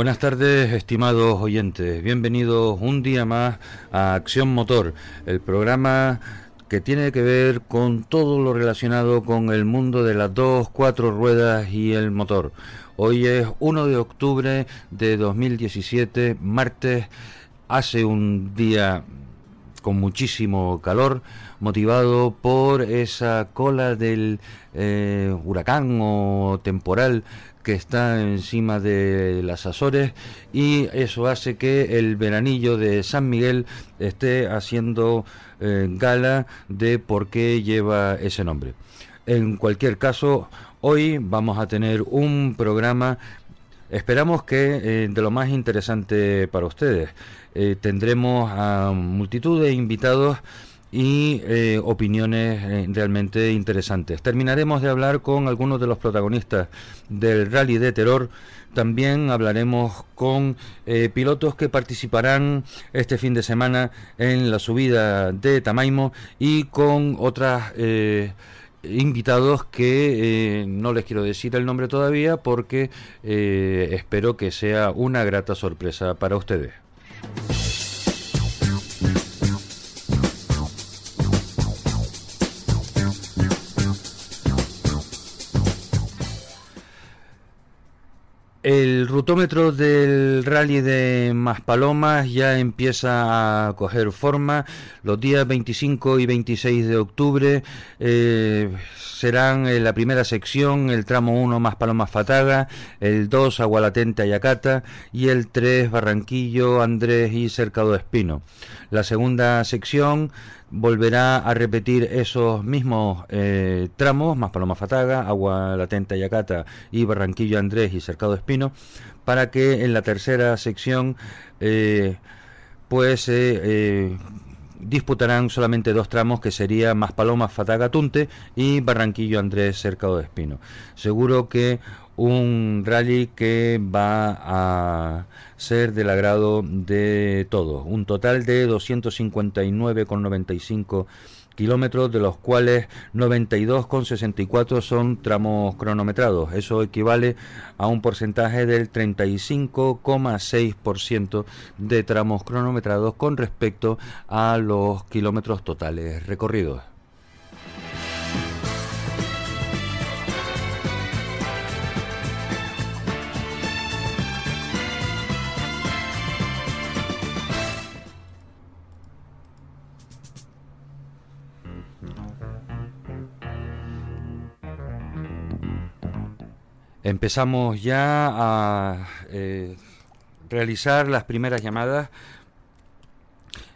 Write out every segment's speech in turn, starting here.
Buenas tardes, estimados oyentes. Bienvenidos un día más a Acción Motor, el programa que tiene que ver con todo lo relacionado con el mundo de las dos, cuatro ruedas y el motor. Hoy es 1 de octubre de 2017, martes, hace un día con muchísimo calor, motivado por esa cola del eh, huracán o temporal que está encima de las Azores y eso hace que el veranillo de San Miguel esté haciendo eh, gala de por qué lleva ese nombre. En cualquier caso, hoy vamos a tener un programa, esperamos que eh, de lo más interesante para ustedes. Eh, tendremos a multitud de invitados y eh, opiniones eh, realmente interesantes. Terminaremos de hablar con algunos de los protagonistas del rally de terror. También hablaremos con eh, pilotos que participarán este fin de semana en la subida de Tamaimo y con otras invitados que no les quiero decir el nombre todavía porque espero que sea una grata sorpresa para ustedes. El rutómetro del rally de Maspalomas ya empieza a coger forma. Los días 25 y 26 de octubre eh, serán en la primera sección el tramo 1 Maspalomas Fataga, el 2 Agualatente Ayacata y el 3 Barranquillo Andrés y Cercado Espino. La segunda sección volverá a repetir esos mismos eh, tramos, más Paloma Fataga, Agua Latente Yacata y Barranquillo Andrés y Cercado Espino, para que en la tercera sección eh, pues eh, disputarán solamente dos tramos que sería Más Paloma Fataga Tunte y Barranquillo Andrés Cercado Espino. Seguro que un rally que va a ser del agrado de todos. Un total de 259,95 kilómetros, de los cuales 92,64 son tramos cronometrados. Eso equivale a un porcentaje del 35,6% de tramos cronometrados con respecto a los kilómetros totales recorridos. Empezamos ya a eh, realizar las primeras llamadas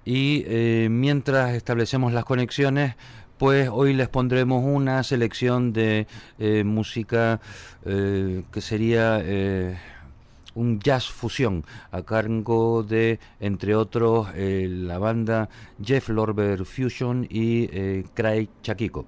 y eh, mientras establecemos las conexiones, pues hoy les pondremos una selección de eh, música que sería un jazz fusión a cargo de, entre otros, la banda Jeff Lorber Fusion y Craig Chaquico.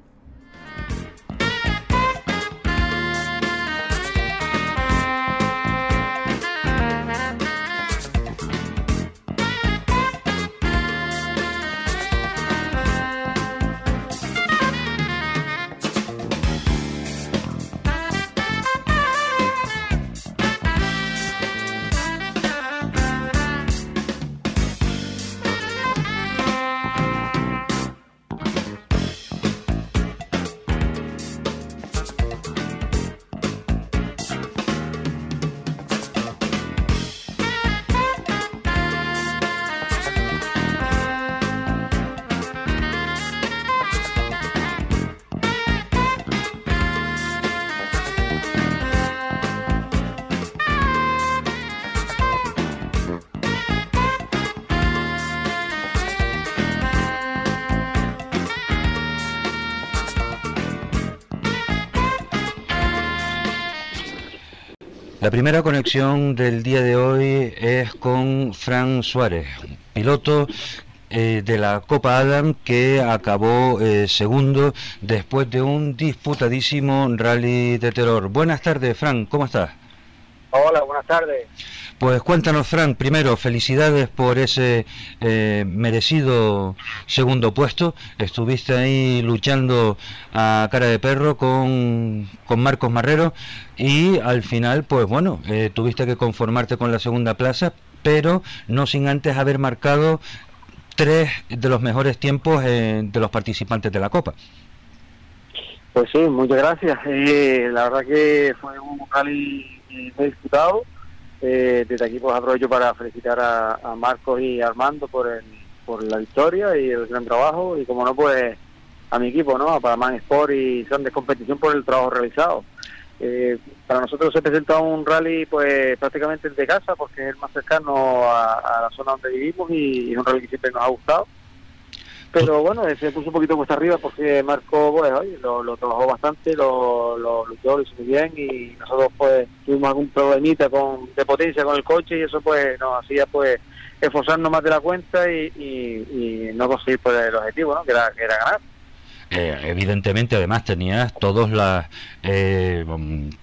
Conexión del día de hoy es con Fran Suárez, piloto eh, de la Copa Adam que acabó eh, segundo después de un disputadísimo rally de terror. Buenas tardes, Fran, ¿cómo estás? Hola, buenas tardes. Pues cuéntanos, Frank, primero, felicidades por ese eh, merecido segundo puesto. Estuviste ahí luchando a cara de perro con, con Marcos Marrero y al final, pues bueno, eh, tuviste que conformarte con la segunda plaza, pero no sin antes haber marcado tres de los mejores tiempos eh, de los participantes de la Copa. Pues sí, muchas gracias. La verdad que fue un rally muy disputado. Eh, desde aquí pues aprovecho para felicitar a, Marcos y Armando por el, por la victoria y el gran trabajo y como no pues a mi equipo, ¿no? A Panamá Sport y Son de Competición por el trabajo realizado. Eh, para nosotros se presenta un rally pues prácticamente de casa porque es el más cercano a, la zona donde vivimos y, y es un rally que siempre nos ha gustado pero bueno, se puso un poquito cuesta arriba porque Marco, pues, lo, trabajó bastante, lo, lo luchó, lo hizo muy bien y nosotros, pues, tuvimos algún problemita con, de potencia con el coche y eso, pues, nos hacía, pues, esforzarnos más de la cuenta y, y, no conseguir, pues, el objetivo, ¿no? Que era, que era ganar. Eh, evidentemente además tenías todos las eh,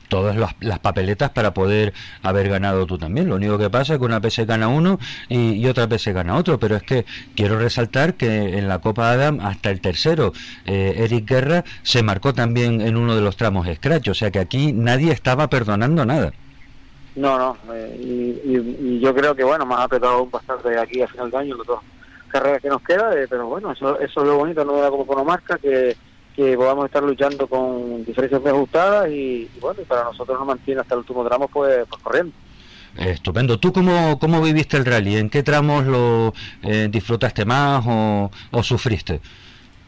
todas las, papeletas para poder haber ganado tú también. Lo único que pasa es que una se gana uno y, otra vez se gana otro pero es que quiero resaltar que en la Copa Adam hasta el tercero eh, Eric Guerra se marcó también en uno de los tramos scratch o sea que aquí nadie estaba perdonando nada. No no y, yo creo que bueno más apretado bastante de aquí a final de año los dos carreras que nos queda, eh, pero bueno, eso, eso es lo bonito ¿no? de la Copa marca que, que podamos estar luchando con diferencias muy ajustadas y, bueno, y para nosotros nos mantiene hasta el último tramo pues, pues corriendo. Estupendo. ¿Tú cómo, cómo viviste el rally? ¿En qué tramos lo eh, disfrutaste más o, o sufriste?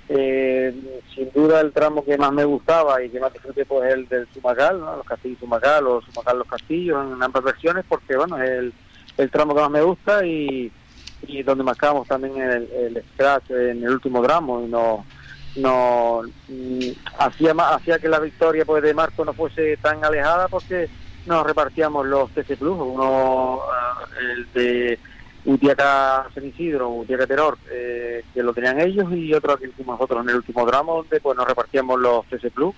Eh, sin duda el tramo que más me gustaba y que más disfruté pues el del Sumacal, ¿no? los castillos Sumacal o Sumacal los castillos en ambas versiones porque bueno es el, el tramo que más me gusta y, y donde marcamos también el, el scratch en el último tramo y no no mm, hacía hacía que la victoria pues de Marco no fuese tan alejada porque nos repartíamos los TC Plus uno eh, el de Utiaca San Isidro Utiaca Terror eh, que lo tenían ellos y otro que hicimos nosotros en el último tramo donde pues nos repartíamos los TC Plus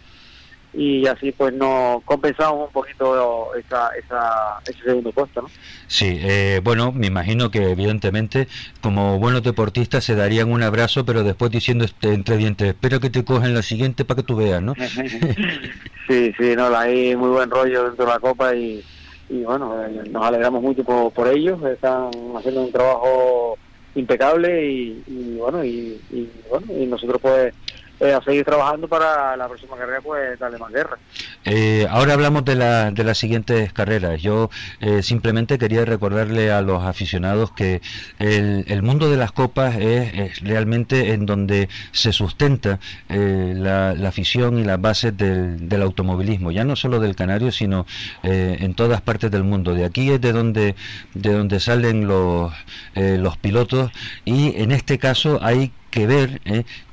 y así pues no compensamos un poquito esa, esa, ese segundo puesto, ¿no? Sí, eh, bueno, me imagino que evidentemente como buenos deportistas se darían un abrazo, pero después diciendo este, entre dientes, espero que te cogen la siguiente para que tú veas, ¿no? sí, sí, no, hay muy buen rollo dentro de la Copa y, y bueno, eh, nos alegramos mucho por, por ellos, están haciendo un trabajo impecable y, y bueno, y, y, bueno, y nosotros pues eh, a seguir trabajando para la próxima carrera, pues darle más guerra. Eh, ahora hablamos de, la, de las siguientes carreras. Yo eh, simplemente quería recordarle a los aficionados que el, el mundo de las copas es, realmente en donde se sustenta la, la, afición y las bases del, del, automovilismo, ya no solo del Canario, sino en todas partes del mundo. De aquí es de donde, de donde salen los, los pilotos y en este caso hay que ver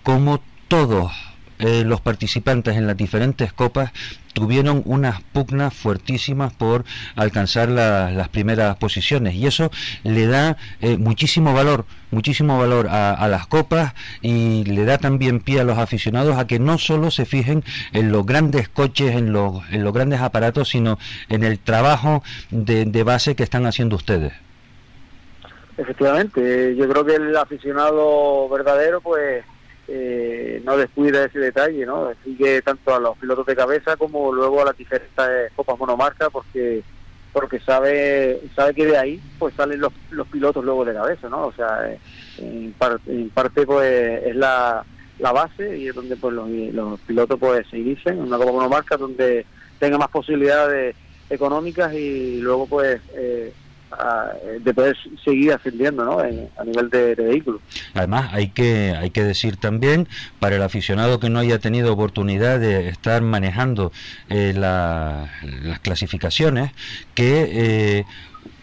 cómo todos eh, los participantes en las diferentes copas tuvieron unas pugnas fuertísimas por alcanzar las primeras posiciones. Y eso le da eh, muchísimo valor muchísimo valor a, las copas y le da también pie a los aficionados a que no solo se fijen en los grandes coches en los, en los grandes aparatos sino en el trabajo de, de base que están haciendo ustedes. Efectivamente yo creo que el aficionado verdadero pues eh, no descuida ese detalle, ¿no? Sigue tanto a los pilotos de cabeza como luego a las diferentes copas monomarca porque porque sabe sabe que de ahí pues salen los, los pilotos luego de cabeza, ¿no? O sea, eh, en, parte pues es la, la base y es donde pues los, los pilotos pues se inician en una copa monomarca donde tenga más posibilidades económicas y luego pues eh, de poder seguir ascendiendo ¿no? a nivel de, vehículos. Además, hay que, hay que decir también, para el aficionado que no haya tenido oportunidad de estar manejando eh, las clasificaciones, que eh,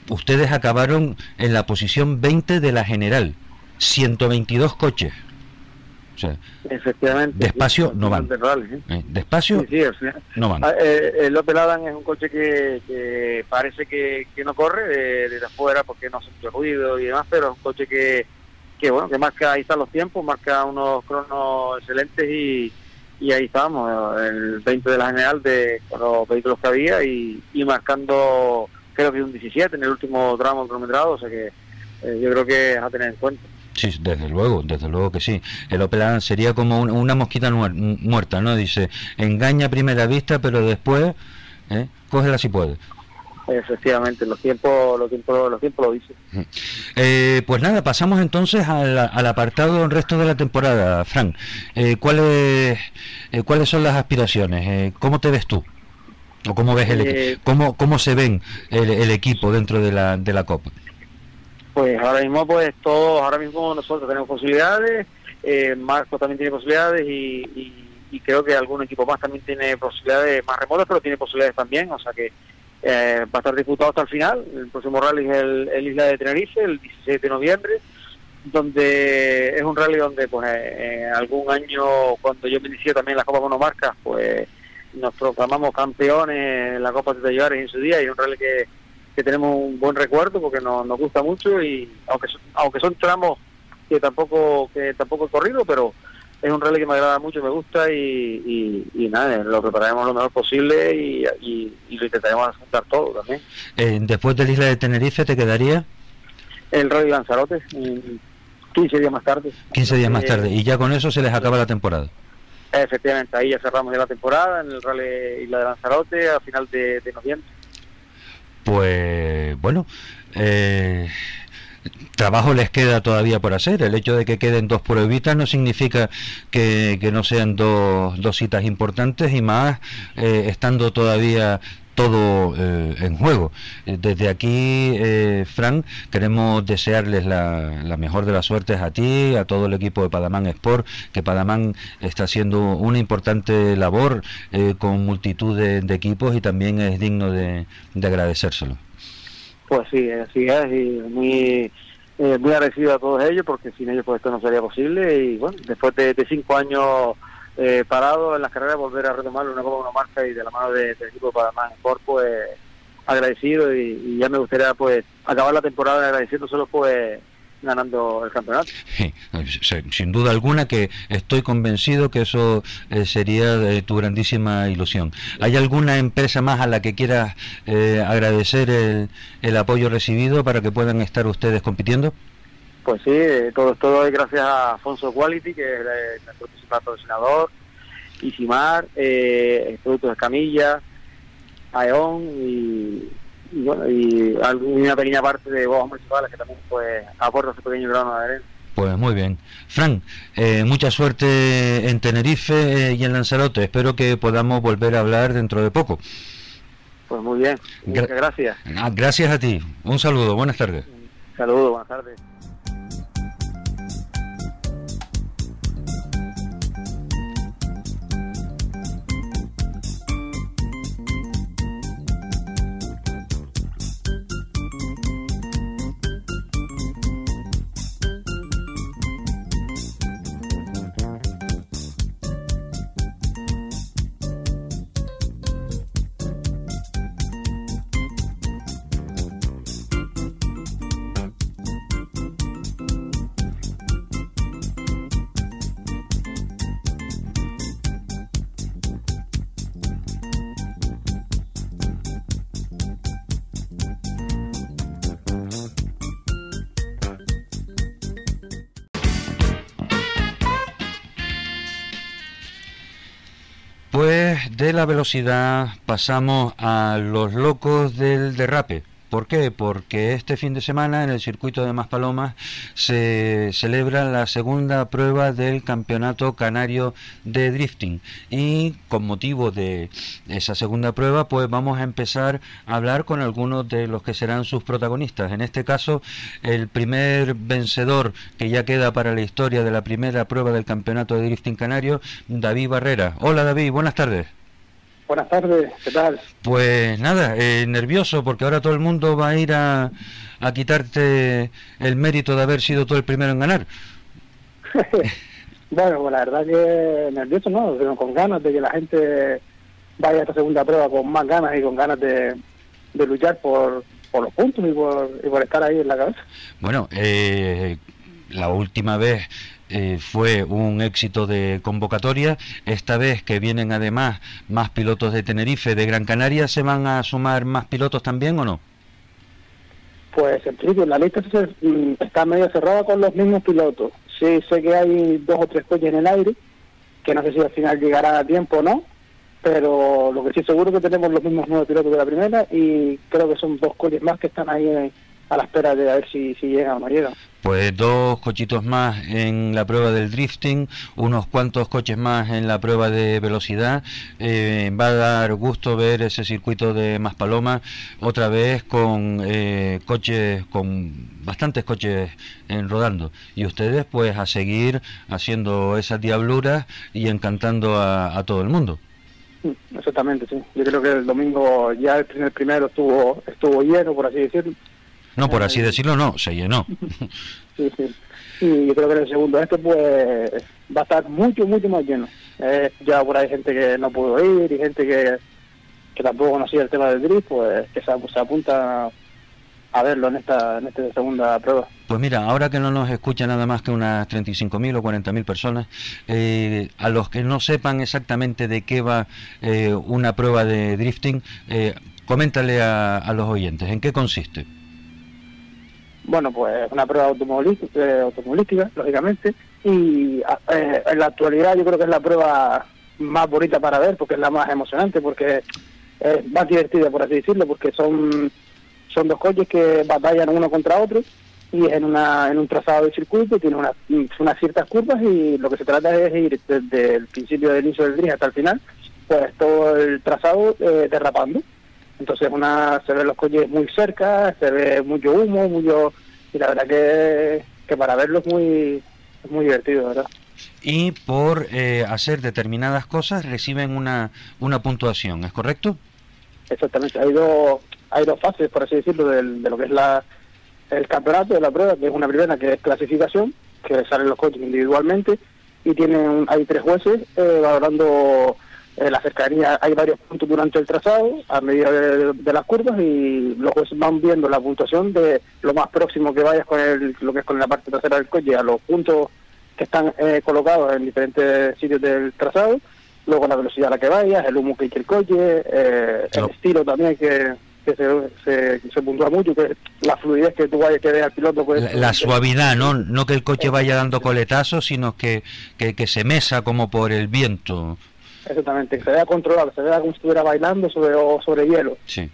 ustedes acabaron en la posición 20 de la general, 122 coches. Efectivamente. Despacio no van. ¿eh? Despacio no van. Ah, eh, el Opel Adam es un coche que, parece que, no corre desde afuera porque no hace mucho ruido y demás, pero es un coche que, que bueno, que marca, ahí están los tiempos, marca unos cronos excelentes y, y ahí estamos, el 20 de la general de con los vehículos que había y, y marcando creo que un 17 en el último tramo cronometrado, o sea que eh, yo creo que es a tener en cuenta. Sí, desde luego, desde luego que sí. El Opel sería como una mosquita muerta, ¿no? Dice, engaña a primera vista, pero después, ¿eh? cógela si puede. Efectivamente, los tiempos, los tiempos, los tiempos lo dicen. Eh, pues nada, pasamos entonces al, apartado del resto de la temporada, Frank. Eh, ¿cuáles, eh, ¿Cuáles son las aspiraciones? Eh, ¿Cómo te ves tú? ¿O cómo ves el cómo, cómo se ven el, equipo dentro de la, de la Copa? Pues ahora mismo, pues todos, ahora mismo nosotros tenemos posibilidades, Marco también tiene posibilidades y, creo que algún equipo más también tiene posibilidades más remotas, pero tiene posibilidades también, o sea que eh, va a estar disputado hasta el final. El próximo rally es el, Isla de Tenerife, el 17 de noviembre, donde es un rally donde, pues, eh, algún año, cuando yo me inicié también la Copa Monomarcas, pues nos proclamamos campeones en la Copa de Tallares en su día y un rally que, que tenemos un buen recuerdo porque nos, nos gusta mucho y aunque son, aunque son tramos que tampoco que tampoco he corrido, pero es un rally que me agrada mucho, me gusta y, y, nada, lo prepararemos lo mejor posible y, y lo intentaremos apuntar todo también. Eh, después de la isla de Tenerife, ¿te quedaría? El rally Lanzarote, 15 días más tarde. 15 días más tarde, y ya con eso se les acaba la temporada. Efectivamente, ahí ya cerramos ya la temporada en el rally Isla de Lanzarote a final de, de noviembre. Pues bueno, eh, trabajo les queda todavía por hacer. El hecho de que queden dos pruebitas no significa que, no sean dos, dos citas importantes y más eh, estando todavía todo eh, en juego. Eh, desde aquí, eh, Frank, queremos desearles la, la, mejor de las suertes a ti, a todo el equipo de Padamán Sport, que Padamán está haciendo una importante labor con multitud de, equipos y también es digno de, de agradecérselo. Pues sí, así es, y muy, eh, muy agradecido a todos ellos, porque sin ellos pues esto no sería posible, y bueno, después de, cinco años eh, parado en las carreras, volver a retomar una Copa una marca y de la mano del equipo de Panamá en pues agradecido, y, ya me gustaría pues acabar la temporada agradeciéndoselo pues ganando el campeonato. sin duda alguna que estoy convencido que eso eh, sería de tu grandísima ilusión. ¿Hay alguna empresa más a la que quieras eh, agradecer el, el, apoyo recibido para que puedan estar ustedes compitiendo? Pues sí, todo, todo es gracias a Afonso Quality, que es nuestro principal patrocinador, Isimar, eh, Productos Escamilla, Aeon y y bueno, y una pequeña parte de bombas municipales que también pues aporta ese pequeño grano de arena. Pues muy bien. Frank, eh, mucha suerte en Tenerife eh, y en Lanzarote. Espero que podamos volver a hablar dentro de poco. Pues muy bien. Muchas gracias. Ah, gracias a ti. Un saludo. Buenas tardes. Saludos. Buenas tardes. De la velocidad pasamos a los locos del derrape. ¿Por qué? Porque este fin de semana en el circuito de Maspalomas se celebra la segunda prueba del Campeonato Canario de Drifting y con motivo de esa segunda prueba pues vamos a empezar a hablar con algunos de los que serán sus protagonistas. En este caso el primer vencedor que ya queda para la historia de la primera prueba del Campeonato de Drifting Canario, David Barrera. Hola David, buenas tardes. Buenas tardes, ¿qué tal? Pues nada, eh, nervioso porque ahora todo el mundo va a ir a, a quitarte el mérito de haber sido tú el primero en ganar. bueno, pues la verdad que nervioso no, pero con ganas de que la gente vaya a esta segunda prueba con más ganas y con ganas de, de luchar por, por los puntos y por, y por estar ahí en la cabeza. Bueno, eh, la última vez eh, fue un éxito de convocatoria. Esta vez que vienen además más pilotos de Tenerife, de Gran Canaria, ¿se van a sumar más pilotos también o no? Pues en principio la lista mm, está medio cerrada con los mismos pilotos. Sí, sé que hay dos o tres coches en el aire, que no sé si al final llegará a tiempo o no, pero lo que sí seguro que tenemos los mismos nueve pilotos de la primera y creo que son dos coches más que están ahí a la espera de a ver si, si llegan o no llegan. Pues dos cochitos más en la prueba del drifting, unos cuantos coches más en la prueba de velocidad. Eh, va a dar gusto ver ese circuito de Maspaloma otra vez con eh, coches, con bastantes coches en rodando. Y ustedes pues a seguir haciendo esas diabluras y encantando a, todo el mundo. Exactamente, sí. Yo creo que el domingo ya el primero estuvo estuvo lleno, por así decirlo no, por así decirlo, no, se llenó. sí, sí. Y yo creo que en el segundo este pues va a estar mucho, mucho más lleno. ya por ahí gente que no pudo ir y gente que, que tampoco conocía el tema del drift, pues que se, apunta a verlo en esta, en esta segunda prueba. Pues mira, ahora que no nos escucha nada más que unas 35.000 o 40.000 personas, eh, a los que no sepan exactamente de qué va eh, una prueba de drifting, eh, coméntale a, a los oyentes, ¿en qué consiste? Bueno, pues una prueba eh, automovilística, lógicamente, y eh, en la actualidad yo creo que es la prueba más bonita para ver, porque es la más emocionante, porque es más divertida, por así decirlo, porque son, son dos coches que batallan uno contra otro, y es en, una, en un trazado de circuito, tiene una, unas ciertas curvas, y lo que se trata es ir desde el principio del inicio del drift hasta el final, pues todo el trazado eh, derrapando. Entonces una se ven los coches muy cerca, se ve mucho humo, mucho y la verdad que, que para verlo es muy, muy divertido, ¿verdad? Y por eh, hacer determinadas cosas reciben una, una puntuación, ¿es correcto? Exactamente, hay dos, hay dos fases, por así decirlo, de, de lo que es la, el campeonato de la prueba, que es una primera que es clasificación, que salen los coches individualmente, y tienen hay tres jueces eh, valorando en la cercanía hay varios puntos durante el trazado a medida de, las curvas y los jueces van viendo la puntuación de lo más próximo que vayas con el, lo que es con la parte trasera del coche a los puntos que están eh, colocados en diferentes sitios del trazado, luego la velocidad a la que vayas, el humo que hay el coche, eh, el estilo también que, se, se, puntúa mucho, que la fluidez que tú vayas que al piloto. Pues, la, suavidad, ¿no? No que el coche vaya dando coletazos, sino que, que, que se mesa como por el viento. Exactamente, que se vea controlado, que se vea como si estuviera bailando sobre, sobre hielo. Sí.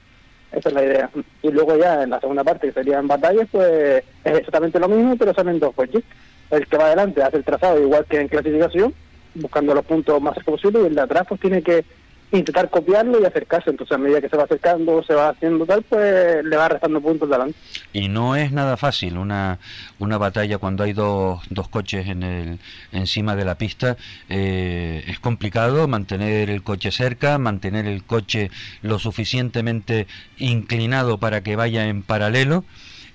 Esa es la idea. Y luego ya en la segunda parte, que sería en batallas, pues es exactamente lo mismo, pero salen dos coches. El que va adelante hace el trazado igual que en clasificación, buscando los puntos más cerca posible, y el de atrás pues tiene que intentar copiarlo y acercarse. Entonces, a medida que se va acercando, se va haciendo tal, pues le va restando puntos delante. Y no es nada fácil una, una batalla cuando hay dos, dos coches en el, encima de la pista. Eh, es complicado mantener el coche cerca, mantener el coche lo suficientemente inclinado para que vaya en paralelo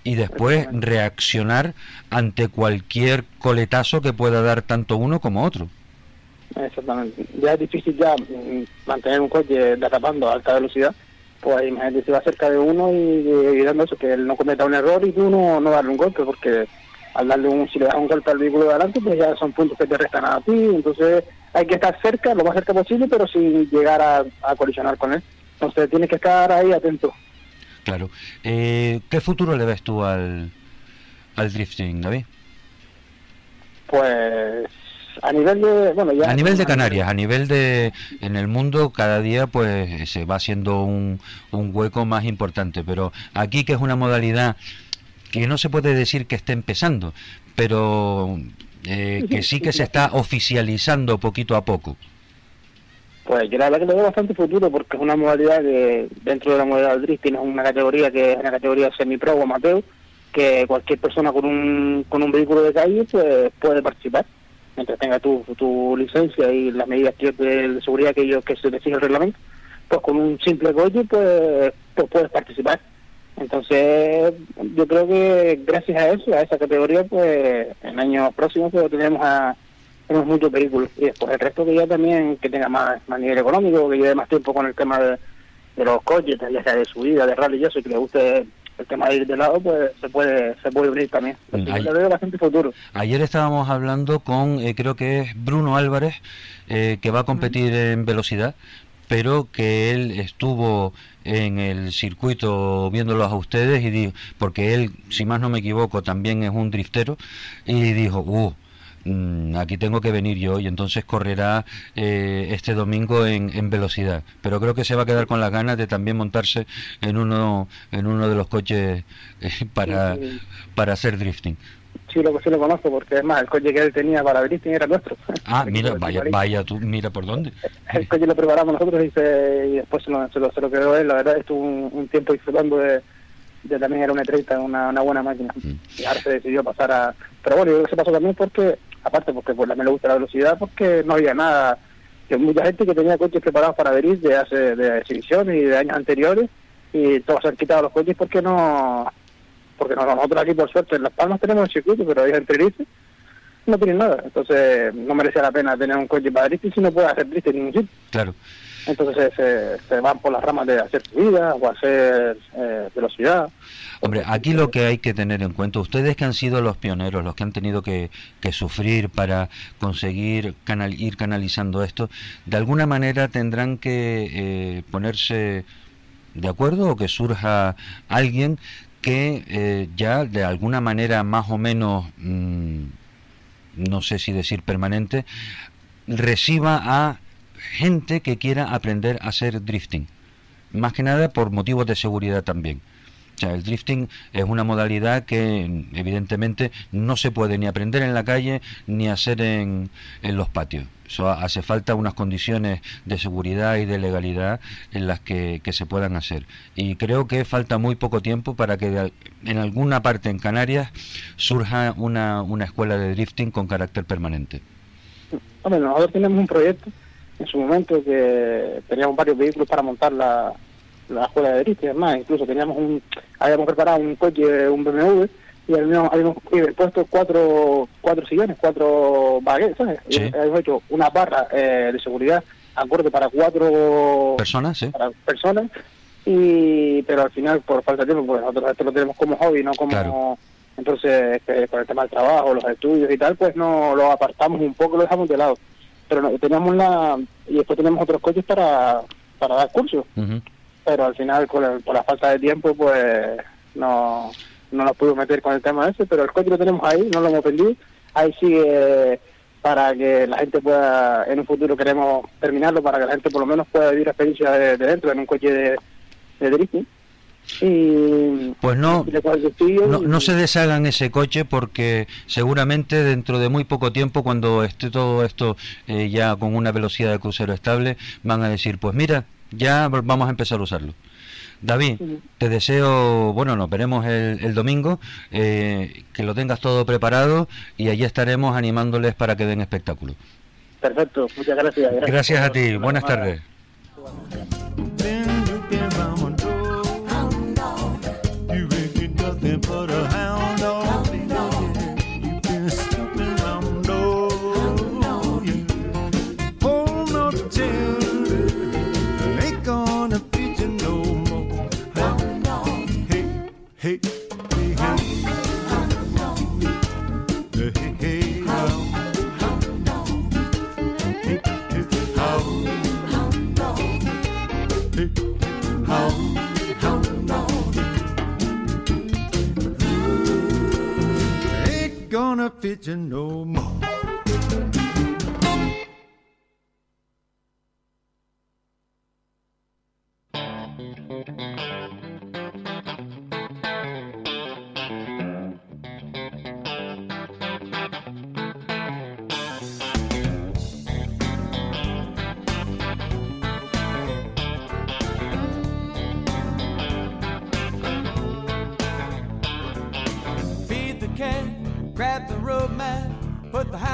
y después reaccionar ante cualquier coletazo que pueda dar tanto uno como otro. Exactamente. Ya es difícil ya mm, mantener un coche derrapando a alta velocidad. Pues imagínate si va cerca de uno y, dando eso, que él no cometa un error y tú no, no darle un golpe, porque al darle un, si le das un golpe al vehículo de adelante, pues ya son puntos que te restan a ti. Entonces hay que estar cerca, lo más cerca posible, pero sin llegar a, a colisionar con él. Entonces tienes que estar ahí atento. Claro. Eh, ¿Qué futuro le ves tú al, al drifting, David? Pues a nivel de bueno a nivel de Canarias a nivel de en el mundo cada día pues se va haciendo un, un hueco más importante. Pero aquí que es una modalidad que no se puede decir que esté empezando pero eh, que sí que se está oficializando poquito a poco. Pues yo la verdad que le veo bastante futuro porque es una modalidad que dentro de la modalidad del drift tiene una categoría que es una categoría semi-pro o amateur que cualquier persona con un, con un vehículo de calle pues puede participar mientras tenga tu, tu licencia y las medidas de, seguridad que ellos que se exige el reglamento, pues con un simple coche pues, pues puedes participar. Entonces, yo creo que gracias a eso, a esa categoría, pues en años próximos pues, tenemos a tenemos muchos vehículos y después el resto que ya también que tenga más, nivel económico, que lleve más tiempo con el tema de, de los coches, ya sea de subida, de rally y eso, y que le guste el tema de ir de lado pues se puede se puede abrir también. Ayer, veo bastante futuro. Ayer estábamos hablando con eh, creo que es Bruno Álvarez eh, que va a competir en velocidad pero que él estuvo en el circuito viéndolos a ustedes y dijo, porque él, si más no me equivoco, también es un driftero, y dijo, uh, mm, aquí tengo que venir yo y entonces correrá eh, este domingo en, en, velocidad. Pero creo que se va a quedar con las ganas de también montarse en uno, en uno de los coches eh, para, para hacer drifting. Sí, lo, sí lo conozco, porque es más, el coche que él tenía para drifting era nuestro. Ah, mira, vaya, vaya tú, mira por dónde. El coche lo preparamos nosotros y, se, y después se lo, se, lo, se lo quedó él. La verdad, estuvo un, un tiempo disfrutando de, también era una E30, una, una buena máquina. Mm. Y ahora se decidió pasar a... Pero bueno, yo creo que se pasó también porque, aparte porque pues, también le gusta la velocidad, porque no había nada... Que mucha gente que tenía coches preparados para drift de hace de exhibición y de años anteriores, y todos se han quitado los coches porque no porque nosotros aquí por suerte en Las Palmas tenemos el circuito, pero ahí en Tenerife no tienen nada. Entonces no merecía la pena tener un coche para drifting si no puede hacer drifting en ningún sitio. Claro. Entonces se, se, van por las ramas de hacer subida o hacer eh, velocidad. Hombre, aquí lo que hay que tener en cuenta, ustedes que han sido los pioneros, los que han tenido que, que sufrir para conseguir ir canalizando esto, de alguna manera tendrán que eh, ponerse de acuerdo o que surja alguien que eh, ya de alguna manera más o menos, mmm, no sé si decir permanente, reciba a gente que quiera aprender a hacer drifting. Más que nada por motivos de seguridad también. Sea, el drifting es una modalidad que evidentemente no se puede ni aprender en la calle ni hacer en, en los patios. Eso hace falta unas condiciones de seguridad y de legalidad en las que, se puedan hacer. Y creo que falta muy poco tiempo para que de, en alguna parte en Canarias surja una, escuela de drifting con carácter permanente. Hombre, nosotros tenemos un proyecto en su momento que teníamos varios vehículos para montar la, la escuela de drifting, además, incluso teníamos un, habíamos preparado un coche, un BMW, y habíamos, habíamos puesto cuatro cuatro sillones, cuatro baguettes, ¿sabes? Sí. Y habíamos hecho una barra eh, de seguridad acorde para cuatro personas, sí. para personas y pero al final por falta de tiempo, pues nosotros esto lo tenemos como hobby, no como Claro. entonces eh, con el tema del trabajo, los estudios y tal, pues no lo apartamos un poco, lo dejamos de lado. Pero no, teníamos la y después tenemos otros coches para para dar cursos. Pero al final por, el- por la falta de tiempo pues no no nos pudimos meter con el tema ese, pero el coche lo tenemos ahí, no lo hemos vendido, ahí sigue para que la gente pueda, en un futuro queremos terminarlo, para que la gente por lo menos pueda vivir experiencia de, de dentro en un coche de, de drifting. Y, Pues no, No, no se deshagan ese coche porque seguramente dentro de muy poco tiempo, cuando esté todo esto eh, ya con una velocidad de crucero estable, van a decir, pues mira, ya vamos a empezar a usarlo. David, te deseo, bueno, nos veremos el, el domingo, eh, que lo tengas todo preparado y allí estaremos animándoles para que den espectáculo. Perfecto, muchas gracias. Gracias a ti, buenas tardes. Gonna fit you no more.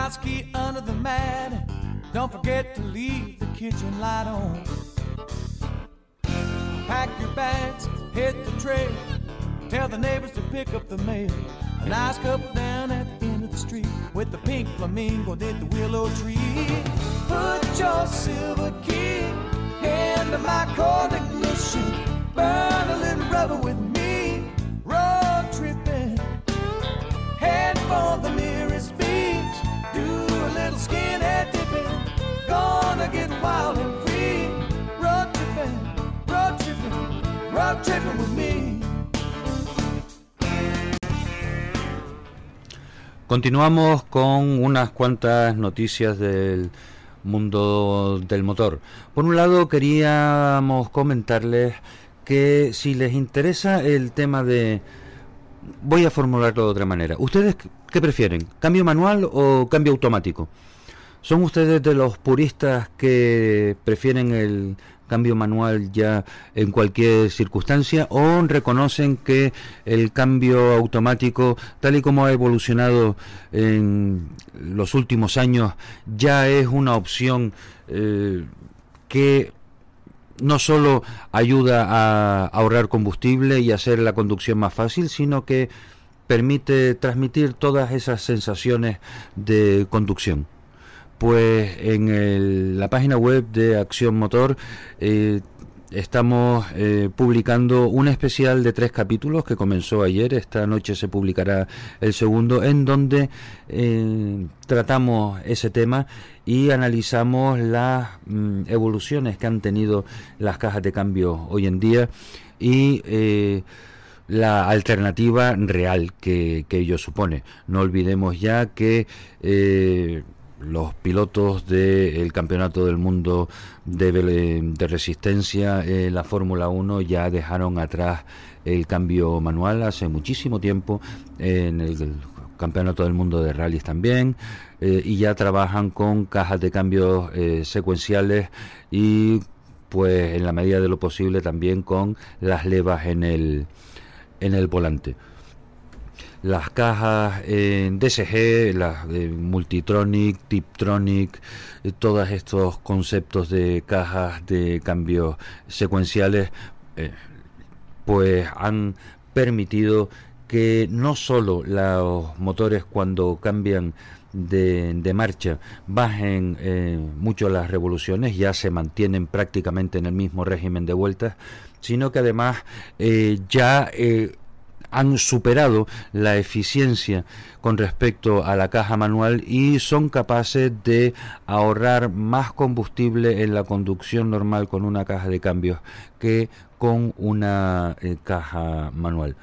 House key under the mat. Don't forget to leave the kitchen light on. Pack your bags, hit the trail. Tell the neighbors to pick up the mail. A nice couple down at the end of the street with the pink flamingo did the willow tree. Put your silver key into my cold ignition. Burn a little rubber with me. Road tripping. Head for the wild and free. With me. Continuamos con unas cuantas noticias del mundo del motor. Por un lado, queríamos comentarles que si les interesa el tema de... Voy a formularlo de otra manera. ¿Ustedes qué prefieren? ¿Cambio manual o cambio automático? ¿Son ustedes de los puristas que prefieren el cambio manual ya en cualquier circunstancia o reconocen que el cambio automático, tal y como ha evolucionado en los últimos años, ya es una opción eh, que no solo ayuda a ahorrar combustible y hacer la conducción más fácil, sino que permite transmitir todas esas sensaciones de conducción? Pues en el- la página web de Acción Motor eh, estamos eh, publicando un especial de tres capítulos que comenzó ayer. Esta noche se publicará el segundo, en donde eh, tratamos ese tema y analizamos las mm, evoluciones que han tenido las cajas de cambio hoy en día y la alternativa real que, que ello supone. No olvidemos ya que eh, los pilotos del Campeonato del Mundo de, de Resistencia, eh, la Fórmula 1, ya dejaron atrás el cambio manual hace muchísimo tiempo en el Campeonato del Mundo de Rallys también eh, y ya trabajan con cajas de cambios eh, secuenciales y pues en la medida de lo posible también con las levas en el en el volante. Las cajas en DSG, las de Multitronic, Tiptronic, eh, todos estos conceptos de cajas de cambios secuenciales, eh, pues han permitido que no solo los motores cuando cambian de, de marcha bajen eh, mucho las revoluciones, ya se mantienen prácticamente en el mismo régimen de vueltas, sino que además eh, ya eh, han superado la eficiencia con respecto a la caja manual y son capaces de ahorrar más combustible en la conducción normal con una caja de cambios que con una eh, caja manual.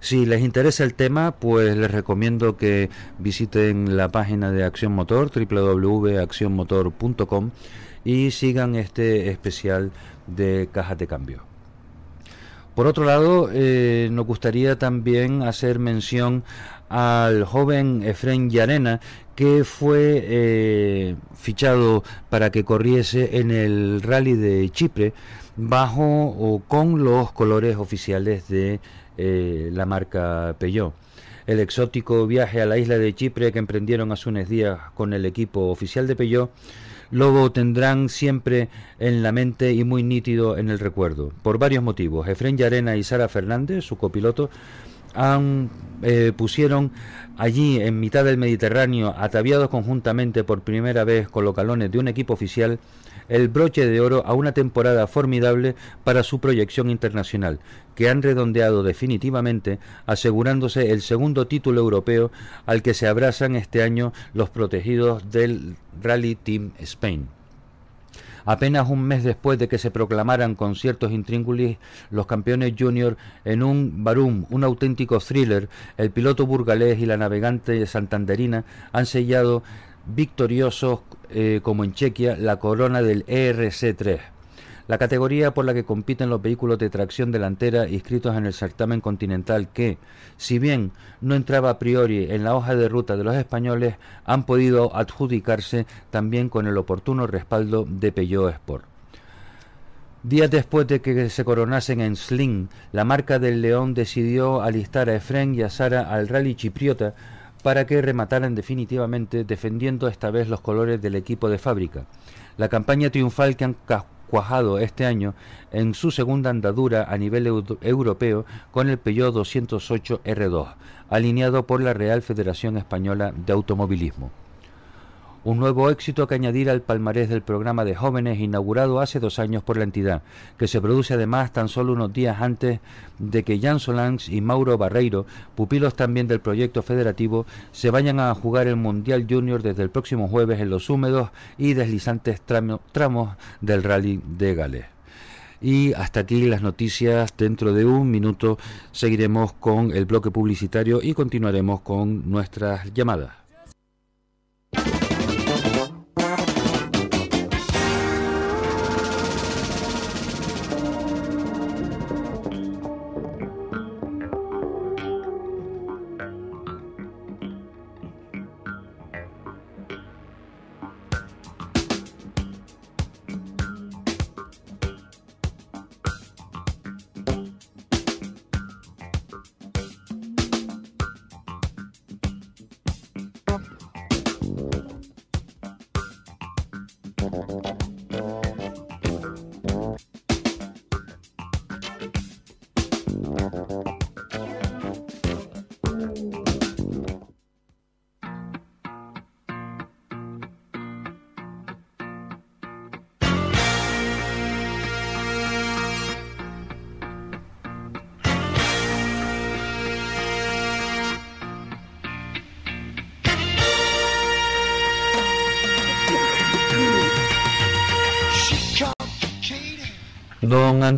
Si les interesa el tema, pues les recomiendo que visiten la página de Acción Motor, www.accionmotor.com, y sigan este especial de cajas de cambio. Por otro lado, eh, nos gustaría también hacer mención al joven Efren Llarena, que fue eh, fichado para que corriese en el rally de Chipre bajo o con los colores oficiales de eh, la marca Peugeot. El exótico viaje a la isla de Chipre que emprendieron hace unos días con el equipo oficial de Peugeot lo tendrán siempre en la mente y muy nítido en el recuerdo, por varios motivos. Efren Llarena y Sara Fernández, su copiloto, han, eh, pusieron allí en mitad del Mediterráneo, ataviados conjuntamente por primera vez con los galones de un equipo oficial, el broche de oro a una temporada formidable para su proyección internacional, que han redondeado definitivamente, asegurándose el segundo título europeo al que se abrazan este año los protegidos del Rally Team Spain. Apenas un mes después de que se proclamaran con ciertos intríngulis los campeones junior en un Barum, un auténtico thriller, el piloto burgalés y la navegante santanderina han sellado victoriosos eh, como en Chequia la corona del ERC3. La categoría por la que compiten los vehículos de tracción delantera inscritos en el certamen continental que, si bien no entraba a priori en la hoja de ruta de los españoles, han podido adjudicarse también con el oportuno respaldo de Peugeot Sport. Días después de que se coronasen en Sling, la marca del León decidió alistar a Efren y a Sara al rally chipriota para que remataran definitivamente defendiendo esta vez los colores del equipo de fábrica. La campaña triunfal que han cuajado este año en su segunda andadura a nivel eu europeo con el Peugeot 208 R2, alineado por la Real Federación Española de Automovilismo. Un nuevo éxito que añadir al palmarés del programa de jóvenes inaugurado hace dos años por la entidad, que se produce además tan solo unos días antes de que Jan Solans y Mauro Barreiro, pupilos también del proyecto federativo, se vayan a jugar el Mundial Junior desde el próximo jueves en los húmedos y deslizantes tramo, tramos del Rally de Gales. Y hasta aquí las noticias. Dentro de un minuto seguiremos con el bloque publicitario y continuaremos con nuestras llamadas.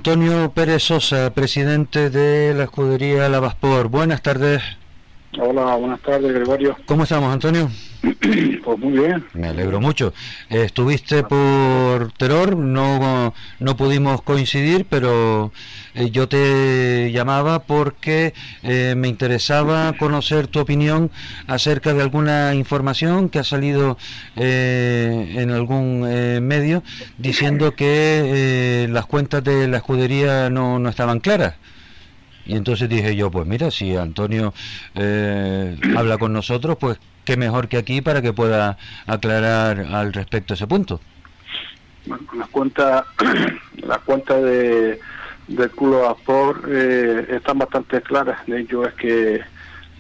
Antonio Pérez Sosa, presidente de la escudería Lavaspor. Buenas tardes. Hola, buenas tardes, Gregorio. ¿Cómo estamos, Antonio? Pues muy bien. Me alegro mucho. Estuviste por Terror, no, no pudimos coincidir, pero eh, yo te llamaba porque eh, me interesaba conocer tu opinión acerca de alguna información que ha salido eh, en algún medio diciendo que las cuentas de la escudería no, no estaban claras. Y entonces dije yo, pues mira, si Antonio habla con nosotros, pues qué mejor que aquí para que pueda aclarar al respecto ese punto. Bueno, las cuentas, las cuentas de, del culo Aspor eh, están bastante claras. De hecho, es que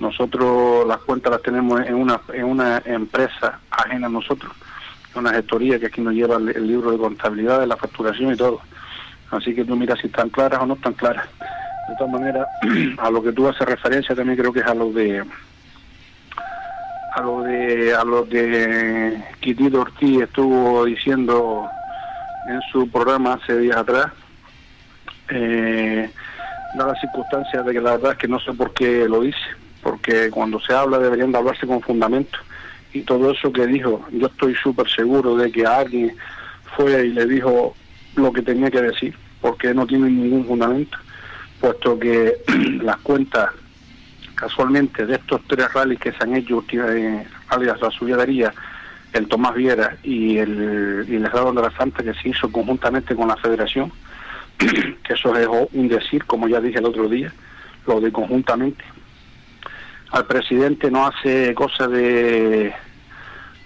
nosotros las cuentas las tenemos en una, en una empresa ajena a nosotros, una gestoría que aquí nos lleva el, el libro de contabilidad, de la facturación y todo. Así que tú miras si están claras o no están claras. De todas maneras, a lo que tú haces referencia también creo que es a lo de a lo de a lo de Quitito Ortiz estuvo diciendo en su programa hace días atrás eh, da la circunstancia de que la verdad es que no sé por qué lo dice porque cuando se habla deberían de hablarse con fundamento. Y todo eso que dijo yo estoy súper seguro de que alguien fue y le dijo lo que tenía que decir porque no tiene ningún fundamento puesto que las cuentas casualmente de estos tres rallies que se han hecho, eh, alias la subidaría, el Tomás Viera y el, y el de la Santa que se hizo conjuntamente con la federación, que eso es un decir, como ya dije el otro día, lo de conjuntamente. Al presidente no hace cosa de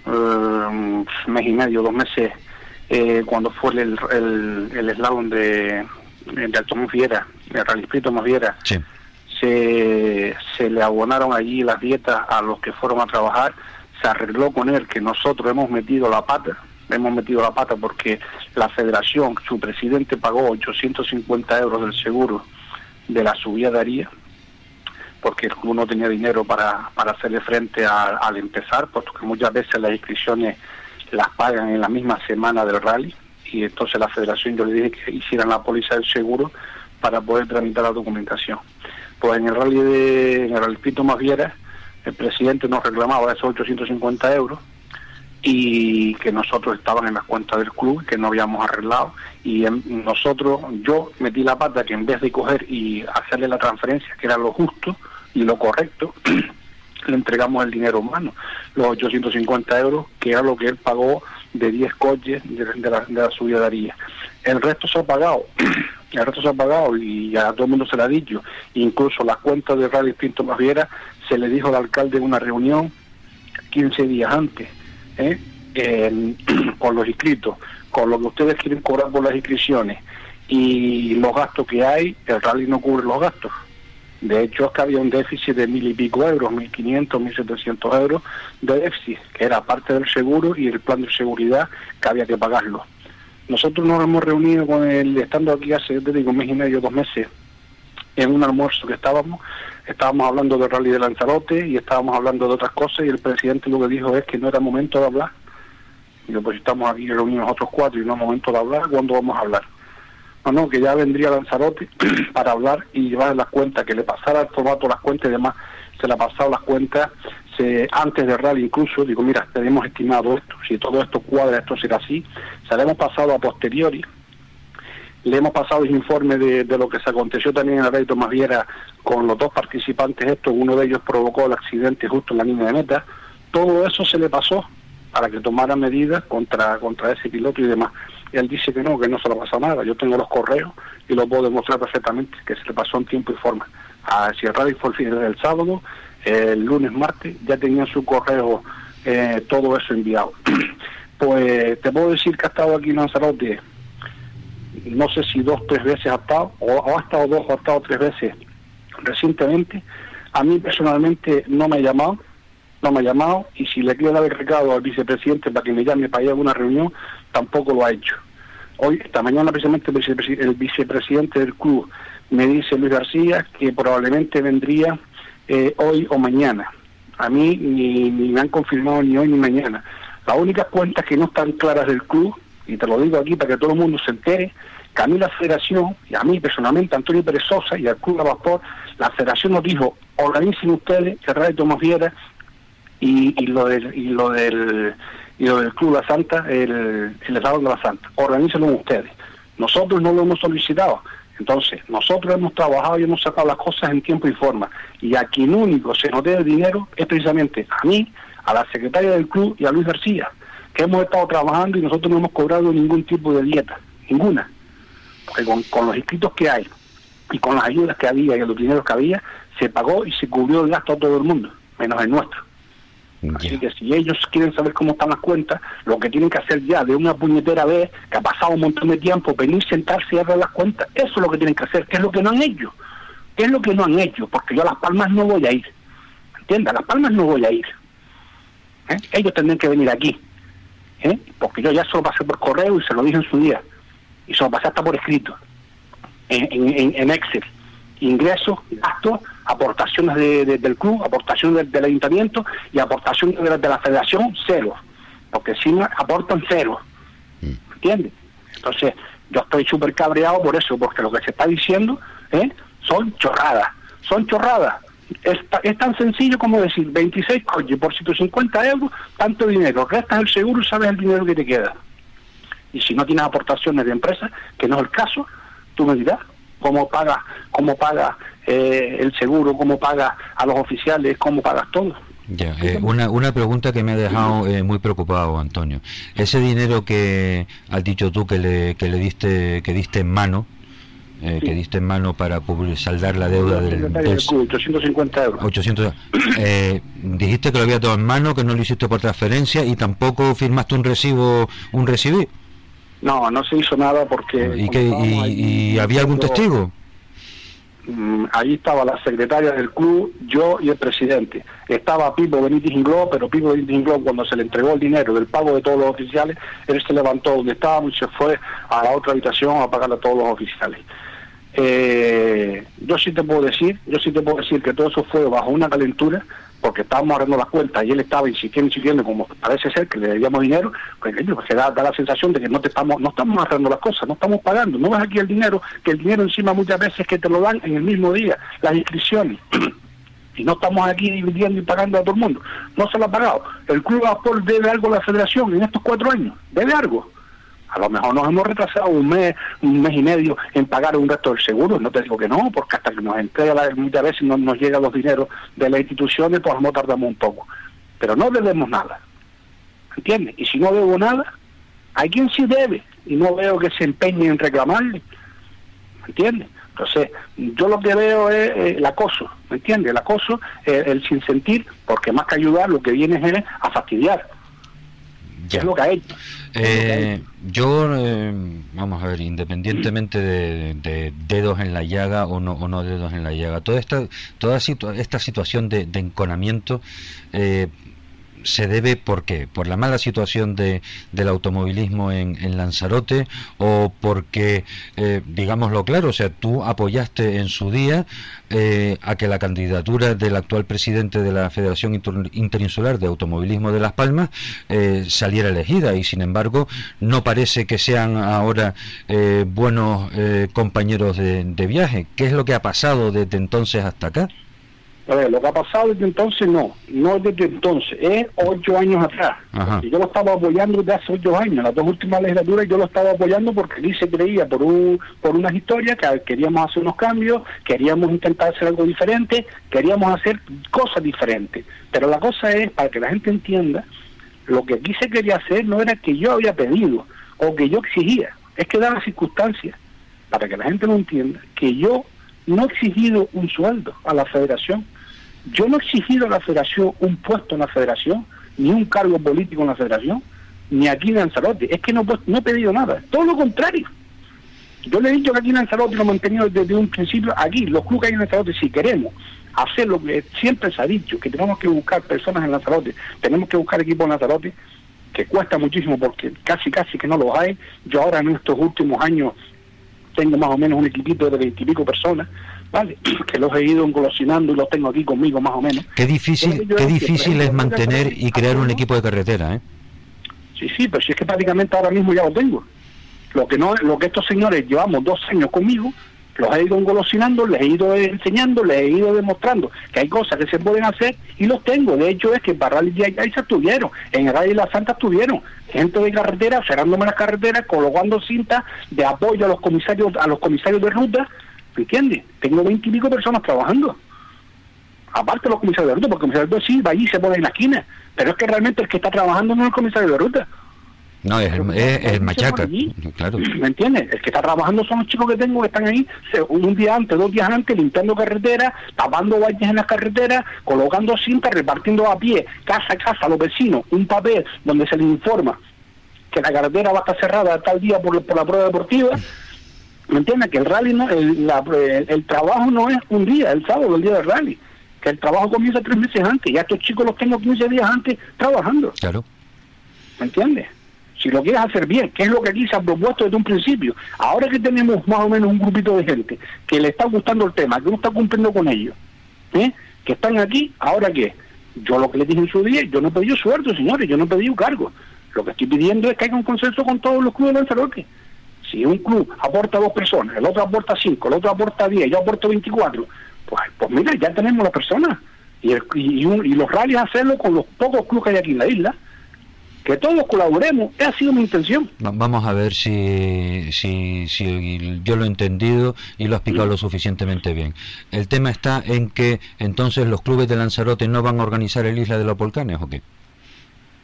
eh, mes y medio, dos meses, eh, cuando fue el, el, el slalom de, de Tomás Viera, el rally Tomás Viera. Se, le abonaron allí las dietas a los que fueron a trabajar, se arregló con él que nosotros hemos metido la pata, hemos metido la pata porque la federación, su presidente pagó 850 euros del seguro de la subida de haría, porque el club no tenía dinero para, para hacerle frente a- al empezar, porque muchas veces las inscripciones las pagan en la misma semana del rally, y entonces la federación yo le dije que hicieran la póliza del seguro para poder tramitar la documentación. Pues en el rally de en el Pito Viera, el presidente nos reclamaba esos 850 euros y que nosotros estaban en las cuentas del club, que no habíamos arreglado y en- nosotros, yo metí la pata que en vez de coger y hacerle la transferencia, que era lo justo y lo correcto, le entregamos el dinero en mano, los 850 euros, que era lo que él pagó de 10 coches de, de la, de la subida de Aría. El resto se ha pagado, el resto se ha pagado y a todo el mundo se le ha dicho, incluso las cuentas de Radio Pinto Más Viera se le dijo al alcalde en una reunión 15 días antes, ¿eh? Con los inscritos, con lo que ustedes quieren cobrar por las inscripciones y los gastos que hay, el rally no cubre los gastos. De hecho, es que había un déficit de mil y pico euros, mil quinientos, mil setecientos euros de déficit, que era parte del seguro y el plan de seguridad que había que pagarlo. Nosotros nos hemos reunido con el, estando aquí hace, digo, un mes y medio, dos meses, en un almuerzo que estábamos, estábamos hablando del rally de Lanzarote y estábamos hablando de otras cosas y el presidente lo que dijo es que no era momento de hablar. Y yo, pues estamos aquí reunidos nosotros cuatro y no es momento de hablar, ¿cuándo vamos a hablar? no, no, que ya vendría Lanzarote para hablar y llevar las cuentas, que le pasara el formato las cuentas y demás. Se le ha pasado las cuentas se, antes del rally incluso, digo, mira, tenemos estimado esto, si todo esto cuadra, esto será así. Se le hemos pasado a posteriori, le hemos pasado el informe de, lo que se aconteció también en el rey Tomás Viera con los dos participantes estos, uno de ellos provocó el accidente justo en la línea de meta. Todo eso se le pasó para que tomara medidas contra, contra ese piloto y demás. Él dice que no, que no se le pasó nada. Yo tengo los correos y lo puedo demostrar perfectamente, que se le pasó en tiempo y forma. A si el rally fue el fin del sábado, el lunes, martes, ya tenía su correo eh, todo eso enviado. pues te puedo decir que ha estado aquí en Lanzarote, no sé si dos, tres veces ha estado, o, ha estado dos o ha estado tres veces recientemente. A mí personalmente no me ha llamado, no me ha llamado, y si le quiero dar el recado al vicepresidente para que me llame para ir a una reunión, tampoco lo ha hecho. Hoy, esta mañana precisamente el, el vicepresidente del club me dice Luis García que probablemente vendría eh, hoy o mañana. A mí ni, ni me han confirmado ni hoy ni mañana. Las únicas cuentas que no están claras del club, y te lo digo aquí para que todo el mundo se entere, que a mí la federación, y a mí personalmente, Antonio Pérez Sosa y al club de Vapor, la federación nos dijo, organicen ustedes el Radio Tomás Viera y, y lo del y lo del y lo del Club La Santa, el, el Estado de la Santa. Organícenlo ustedes. Nosotros no lo hemos solicitado. Entonces, nosotros hemos trabajado y hemos sacado las cosas en tiempo y forma. Y a quien único se nos el dinero es precisamente a mí, a la secretaria del club y a Luis García, que hemos estado trabajando y nosotros no hemos cobrado ningún tipo de dieta, ninguna. Porque con, con los inscritos que hay y con las ayudas que había y los dineros que había, se pagó y se cubrió el gasto a todo el mundo, menos el nuestro. Así que si ellos quieren saber cómo están las cuentas, lo que tienen que hacer ya de una puñetera vez, que ha pasado un montón de tiempo, venir, sentarse y arreglar las cuentas, eso es lo que tienen que hacer, que es lo que no han hecho. ¿Qué es lo que no han hecho? Porque yo a Las Palmas no voy a ir. ¿Entiendes? A Las Palmas no voy a ir. ¿Eh? Ellos tendrán que venir aquí. ¿eh? Porque yo ya se lo pasé por correo y se lo dije en su día. Y se lo pasé hasta por escrito. En, en- en Excel. Ingresos, gastos, aportaciones de- de- del club, aportaciones del, del ayuntamiento y aportaciones de la, de la federación, cero. Porque encima aportan cero. ¿Entiendes? Entonces, yo estoy súper cabreado por eso, porque lo que se está diciendo ¿eh? son chorradas. Son chorradas. Es, es tan sencillo como decir 26 coches por 150 euros, tanto dinero. Restas el seguro y sabes el dinero que te queda. Y si no tienes aportaciones de empresa, que no es el caso, tú me dirás cómo paga, cómo paga eh, el seguro, cómo paga a los oficiales, cómo pagas todo. Ya, eh, una, una pregunta que me ha dejado eh, muy preocupado, Antonio. Ese dinero que has dicho tú que le, que le diste, que diste en mano, eh, que diste en mano para cubrir- saldar la deuda del, del del club, 850 euros. 800, eh, dijiste que lo había todo en mano, que no lo hiciste por transferencia y tampoco firmaste un recibo, un recibí. No, no se hizo nada porque... ¿Y, que, había algún testigo? Mm, Ahí estaba la secretaria del club, yo y el presidente. Estaba Pipo Benítez Ingló, pero Pipo Benítez Ingló cuando se le entregó el dinero del pago de todos los oficiales, él se levantó donde estábamos y se fue a la otra habitación a pagarle a todos los oficiales. Eh, yo sí te puedo decir, yo sí te puedo decir que todo eso fue bajo una calentura, porque estábamos arreglando las cuentas y él estaba insistiendo, insistiendo, como parece ser que le debíamos dinero, pues que da, da la sensación de que no te estamos, no estamos arreglando las cosas, no estamos pagando, no ves aquí el dinero, que el dinero encima muchas veces que te lo dan en el mismo día, las inscripciones. y no estamos aquí dividiendo y pagando a todo el mundo. No se lo ha pagado. El Club Aspol debe algo a la federación en estos cuatro años. Debe algo. A lo mejor nos hemos retrasado un mes, un mes y medio en pagar un resto del seguro. No te digo que no, porque hasta que nos entrega la, muchas veces no nos llegan los dineros de las instituciones, pues no tardamos un poco. Pero no debemos nada. ¿Entiendes? Y si no debo nada, hay quien sí debe. Y no veo que se empeñe en reclamarle. ¿Entiendes? Entonces, yo lo que veo es eh, el acoso, ¿me entiendes? El acoso, eh, el sinsentir, porque más que ayudar, lo que viene es a fastidiar. Ya. Es lo que ha hecho. Eh, yo, eh, vamos a ver, independientemente de, de dedos en la llaga o no, o no dedos en la llaga, toda esta, toda situ- esta situación de, de enconamiento, eh, se debe por qué? ¿Por la mala situación de, del automovilismo en, en Lanzarote o porque, eh, digámoslo claro, o sea, tú apoyaste en su día eh, a que la candidatura del actual presidente de la Federación Inter- Interinsular de Automovilismo de Las Palmas eh, saliera elegida y sin embargo no parece que sean ahora eh, buenos eh, compañeros de, de viaje. ¿Qué es lo que ha pasado desde entonces hasta acá? A ver, lo que ha pasado desde entonces no, no desde entonces, es ocho años atrás. Y yo lo estaba apoyando desde hace ocho años, las dos últimas legislaturas yo lo estaba apoyando porque aquí se creía por un, por unas historias que queríamos hacer unos cambios, queríamos intentar hacer algo diferente, queríamos hacer cosas diferentes. Pero la cosa es, para que la gente entienda, lo que aquí se quería hacer no era que yo había pedido o que yo exigía, es que da las circunstancias, para que la gente lo entienda, que yo no he exigido un sueldo a la federación. Yo no he exigido a la federación un puesto en la federación, ni un cargo político en la federación, ni aquí en Lanzarote. Es que no, no he pedido nada, todo lo contrario. Yo le he dicho que aquí en Lanzarote lo hemos mantenido desde un principio, aquí, los clubes hay en Lanzarote, si queremos hacer lo que siempre se ha dicho, que tenemos que buscar personas en Lanzarote, tenemos que buscar equipos en Lanzarote, que cuesta muchísimo porque casi casi que no los hay. Yo ahora en estos últimos años tengo más o menos un equipito de veintipico personas, ¿vale? Que los he ido engolosinando y los tengo aquí conmigo más o menos. Qué difícil, qué por difícil es mantener y crear un equipo de carretera, ¿eh? Sí, sí, pero si es que prácticamente ahora mismo ya lo tengo. Lo que no, lo que estos señores llevamos dos años conmigo, los he ido engolosinando, les he ido enseñando, les he ido demostrando que hay cosas que se pueden hacer y los tengo. De hecho es que en Barral y se estuvieron, en Rally La Santa estuvieron, gente de carretera, cerrándome las carreteras, colocando cintas de apoyo a los comisarios, a los comisarios de ruta, ¿me entiendes? Tengo veintipico personas trabajando. Aparte los comisarios de ruta, porque el comisario de ruta sí va allí y se pone en la esquina, pero es que realmente el que está trabajando no es el comisario de ruta. No, es, el- es el machaca, claro. ¿Me entiendes? El que está trabajando son los chicos que tengo que están ahí un día antes, dos días antes, limpiando carreteras, tapando valles en las carreteras, colocando cintas, repartiendo a pie, casa a casa a los vecinos, un papel donde se les informa que la carretera va a estar cerrada tal día por, por la prueba deportiva. ¿Me entiendes? Que el rally, no, el, la- el- el trabajo no es un día, el sábado, el día del rally. Que el trabajo comienza tres meses antes. Ya estos chicos los tengo 15 días antes trabajando. Claro. ¿Me entiendes? Si lo quieres hacer bien, que es lo que aquí se ha propuesto desde un principio. Ahora que tenemos más o menos un grupito de gente que le está gustando el tema, que no está cumpliendo con ello, ¿eh? que están aquí, ¿ahora qué? Yo lo que les dije en su día, yo no he pedido sueldo, señores, yo no he pedido cargo. Lo que estoy pidiendo es que haya un consenso con todos los clubes de Lanzarote. Si un club aporta dos personas, el otro aporta cinco, el otro aporta diez, yo aporto 24, pues, pues mira, ya tenemos las personas. Y, el- y, un- y los rallies hacerlo con los pocos clubes que hay aquí en la isla que todos colaboremos, esa ha sido mi intención. Va- Vamos a ver si, si, si yo lo he entendido y lo he explicado lo suficientemente bien. El tema está en que entonces los clubes de Lanzarote no van a organizar el Isla de los Volcanes, ¿o qué?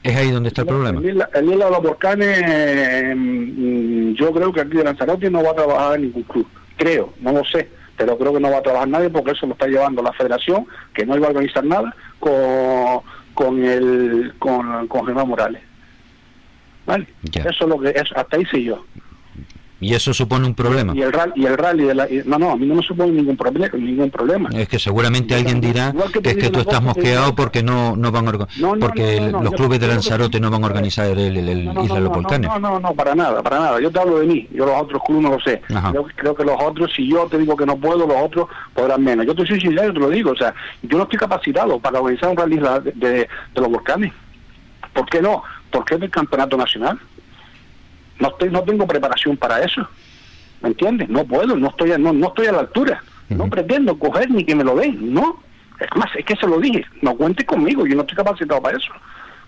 Es ahí donde está el problema. El isla, el isla de los volcanes, eh, mm, yo creo que aquí de Lanzarote no va a trabajar ningún club. Creo, no lo sé, pero creo que no va a trabajar nadie porque eso lo está llevando la federación, que no iba a organizar nada, con, con, el, con, con Germán Morales. ¿Vale? Ya. Eso es lo que es, hasta ahí sé yo. Y eso supone un problema. Y el rally, y el rally de la, y- no, no, a mí no me supone ningún problema, ningún problema. Es que seguramente alguien dirá que que es que tú estás mosqueado porque no, no van a No, no, porque los yo clubes de Lanzarote no van a organizar el, Isla de los no, Volcanes. No, no, no, para nada, para nada. Yo te hablo de mí. Yo los otros clubes no lo sé. Ajá. Creo, que los otros, si yo te digo que no puedo, los otros podrán menos. Yo te soy sincero, te lo digo. O sea, yo no estoy capacitado para organizar un rally de, de, de los volcanes. ¿Por qué no? Porque es del campeonato nacional. No estoy, no tengo preparación para eso. ¿Me entiendes? No puedo, no estoy, a- no, no estoy a la altura. No pretendo coger ni que me lo den, no. Es más, es que se lo dije. No cuentes conmigo, yo no estoy capacitado para eso.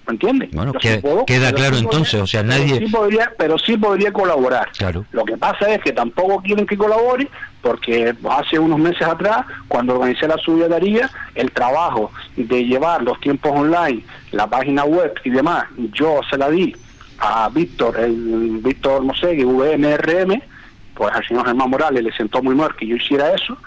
¿Me entiendes? Bueno, queda- puedo, queda claro sí podría- entonces, o sea, pero nadie- sí podría, pero sí podría colaborar. Claro. Lo que pasa es que tampoco quieren que colabore porque hace unos meses atrás, cuando organicé la subida de Aría, el trabajo de llevar los tiempos online, la página web y demás, yo se la di a Víctor, el Víctor Mosegui, VMRM, pues al señor Germán Morales le sentó muy mal que yo hiciera eso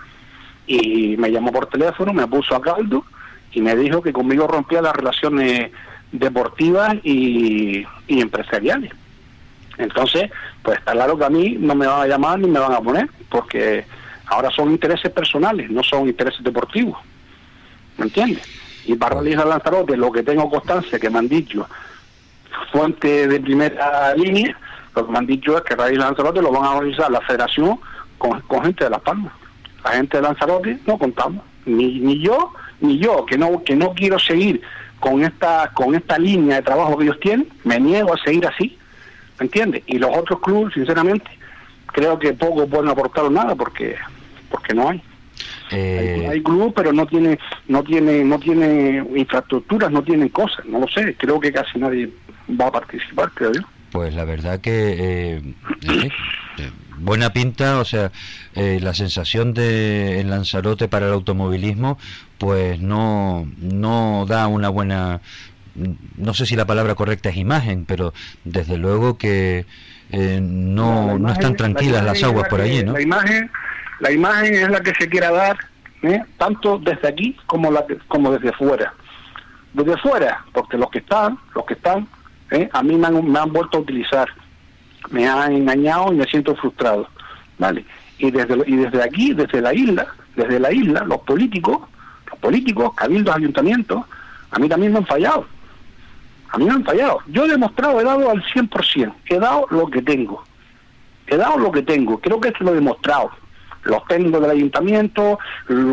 y me llamó por teléfono, me puso a caldo y me dijo que conmigo rompía las relaciones deportivas y, empresariales. Entonces, pues está claro que a mí no me van a llamar ni me van a poner, porque ahora son intereses personales, no son intereses deportivos. ¿Me entiendes? Y para realizar Lanzarote, lo que tengo constancia, que me han dicho, fuente de primera línea, lo que me han dicho es que Rally Lanzarote lo van a organizar la federación con, con gente de Las Palmas. La gente de Lanzarote no contamos, ni, ni yo, ni yo, que no, que no quiero seguir con esta, con esta línea de trabajo que ellos tienen, me niego a seguir así, ¿me entiendes? Y los otros clubes, sinceramente, creo que poco pueden aportar nada porque, porque no hay. Eh, Hay, hay clubes, pero no tiene, no tiene, no tiene infraestructuras, no tienen cosas, no lo sé. Creo que casi nadie va a participar, creo yo. Pues la verdad que eh, eh, eh, buena pinta, o sea, eh, la sensación de en Lanzarote para el automovilismo, pues no no da una buena, no sé si la palabra correcta es imagen, pero desde luego que eh, no La no están la tranquilas las aguas la por allí, ¿no? La imagen, la imagen es la que se quiera dar, ¿eh? tanto desde aquí como la como desde fuera. Desde fuera, porque los que están, los que están, ¿eh? a mí me han, me han vuelto a utilizar, me han engañado y me siento frustrado, ¿vale? Y desde y desde aquí, desde la isla, desde la isla, los políticos, los políticos, cabildos, ayuntamientos, a mí también me han fallado. A mí me han fallado. Yo he demostrado, he dado al 100%, he dado lo que tengo he dado lo que tengo, creo que esto lo he demostrado. Los técnicos del ayuntamiento,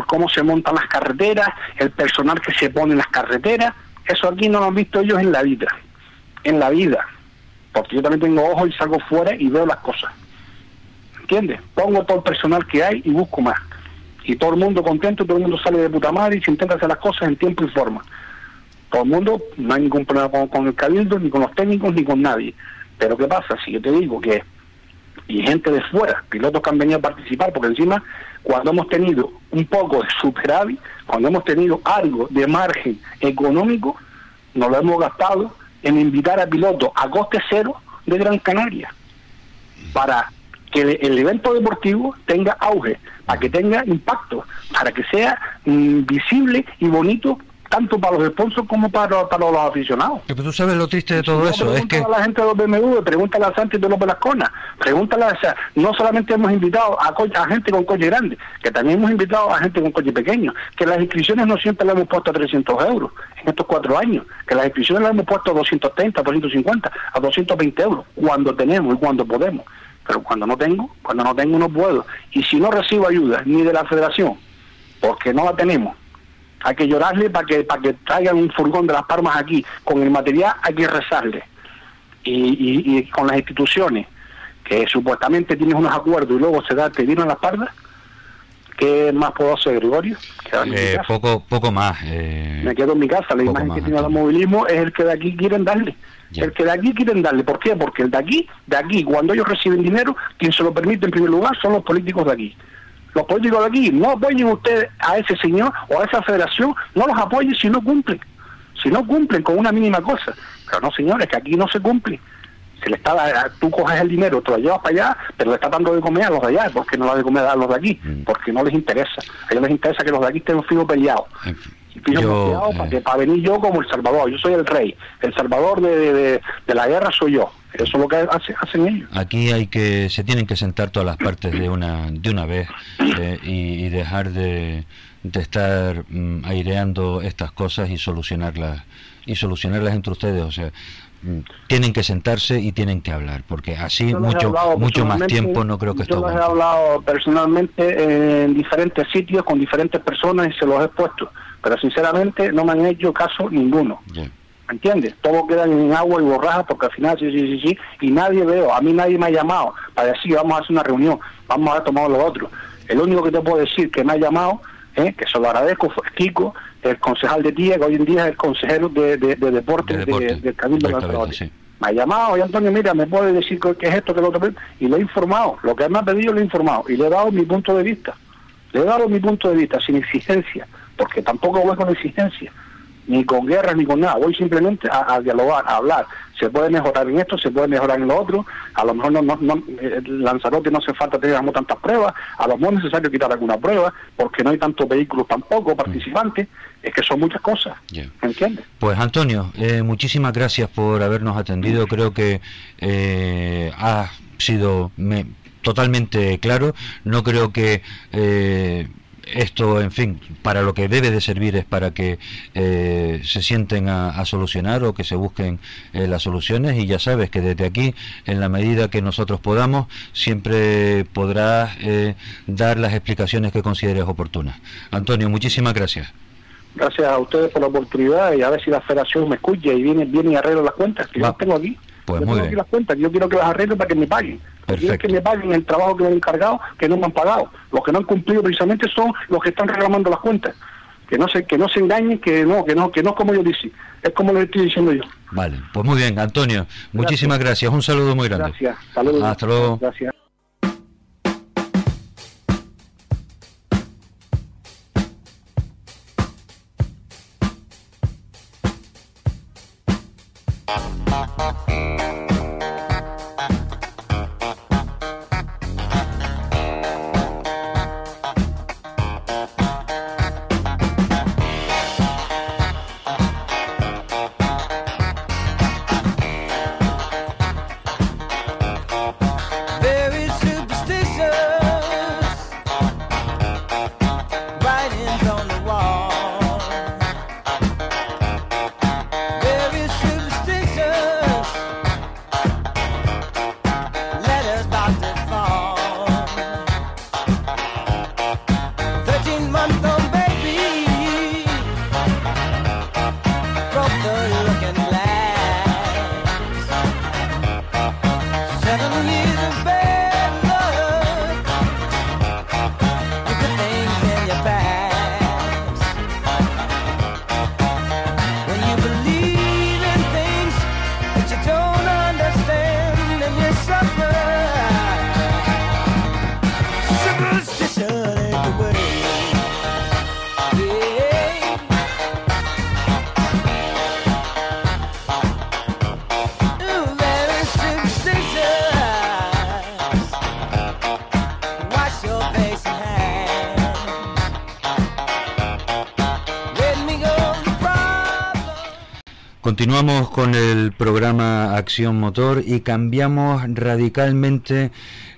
cómo se montan las carreteras, el personal que se pone en las carreteras, eso aquí no lo han visto ellos en la vida, en la vida, porque yo también tengo ojos y salgo fuera y veo las cosas. ¿Entiendes? Pongo todo el personal que hay y busco más. Y todo el mundo contento, todo el mundo sale de puta madre y se intenta hacer las cosas en tiempo y forma. Todo el mundo, no hay ningún problema con, el cabildo, ni con los técnicos, ni con nadie. Pero ¿qué pasa? Si yo te digo que y gente de fuera, pilotos que han venido a participar, porque encima cuando hemos tenido un poco de superávit, cuando hemos tenido algo de margen económico, nos lo hemos gastado en invitar a pilotos a coste cero de Gran Canaria, para que el, evento deportivo tenga auge, para que tenga impacto, para que sea mm, visible y bonito tanto para los sponsors como para, para los aficionados. Pero tú sabes lo triste de todo No, eso, es que pregúntale a la gente de los BMW, pregúntale a Santi de López Lascona, pregúntale a, o sea, no solamente hemos invitado a, co- a gente con coche grande, que también hemos invitado a gente con coche pequeño, que las inscripciones no siempre las hemos puesto a 300 euros en estos cuatro años, que las inscripciones las hemos puesto a 230, a 250, a 220 euros, cuando tenemos y cuando podemos. Pero cuando no tengo, cuando no tengo no puedo. Y si no recibo ayuda ni de la federación, porque no la tenemos, hay que llorarle para que para que traigan un furgón de las palmas aquí con el material hay que rezarle y, y, y con las instituciones que supuestamente tienes unos acuerdos y luego se da te dieron las pardas ¿qué más puedo hacer Gregorio? Eh, poco poco más. eh, me quedo en mi casa la imagen más, que tiene el Antonio. movilismo es el que de aquí quieren darle Ya. el que de aquí quieren darle ¿por qué? porque el de aquí de aquí cuando ellos reciben dinero quien se lo permite en primer lugar son los políticos de aquí los políticos de aquí, no apoyen ustedes a ese señor o a esa federación, no los apoyen si no cumplen, si no cumplen con una mínima cosa. Pero no, señores, que aquí no se cumple. Se le está, da- tú coges el dinero, te lo llevas para allá, pero le está dando de comer a los de allá, porque no lo da de comer a los de aquí, Mm. porque no les interesa. A ellos les interesa que los de aquí estén fijo peleados. yo, peleados eh, para, que, para venir yo como el Salvador. Yo soy el rey. El Salvador de, de- de- de la guerra soy yo. Eso es lo que hace- hacen ellos. Aquí hay que se tienen que sentar todas las partes de una de una vez eh, y, y dejar de, de estar mm, aireando estas cosas y solucionarlas y solucionarlas entre ustedes, o sea, mm, tienen que sentarse y tienen que hablar, porque así mucho mucho más tiempo no creo que esto Yo he hablado personalmente en diferentes sitios con diferentes personas y se los he puesto, pero sinceramente no me han hecho caso ninguno. Ya. ¿Me entiendes? Todo queda en agua y borraja porque al final sí, sí, sí, sí, y nadie veo, a mí nadie me ha llamado para decir vamos a hacer una reunión, vamos a tomar lo otro. El único que te puedo decir que me ha llamado, ¿eh? que se lo agradezco, fue Kiko, el concejal de Tía, que hoy en día es el consejero de, de, de deporte, De de- del Cabildo de del Cabildo, Lanzarote. sí. Me ha llamado, y Antonio, mira, me puede decir qué qué es esto, qué es lo otro, y lo he informado. Lo que él me ha pedido lo he informado, y le he dado mi punto de vista. Le he dado mi punto de vista, sin exigencia, porque tampoco voy con exigencia, ni con guerras, ni con nada. Voy simplemente a, a dialogar, a hablar. Se puede mejorar en esto, se puede mejorar en lo otro. A lo mejor no, no, no- eh, Lanzarote no hace falta tener tantas pruebas. A lo mejor es necesario quitar alguna prueba, porque no hay tantos vehículos tampoco participantes. Es que son muchas cosas. ¿Me entiendes? Pues Antonio, eh, muchísimas gracias por habernos atendido. Creo que eh, ha sido me- totalmente claro. No creo que eh, esto, en fin, para lo que debe de servir es para que eh, se sienten a, a solucionar o que se busquen eh, las soluciones y ya sabes que desde aquí, en la medida que nosotros podamos, siempre podrás eh, dar las explicaciones que consideres oportunas. Antonio, muchísimas gracias. Gracias a ustedes por la oportunidad y a ver si la federación me escucha y viene, viene y arregla las cuentas que Va. yo tengo aquí. Pues yo muy tengo bien. aquí las cuentas, yo quiero que las arreglen para que me paguen. Perfecto. que me paguen el trabajo que me han encargado, que no me han pagado. Los que no han cumplido precisamente son los que están reclamando las cuentas. Que no se, que no se engañen, que no, que no, que no es como yo dice, es como lo estoy diciendo yo. Vale, pues muy bien, Antonio, muchísimas gracias. Un saludo muy grande. Gracias, saludos. Hasta luego. Gracias. Continuamos con el programa Acción Motor y cambiamos radicalmente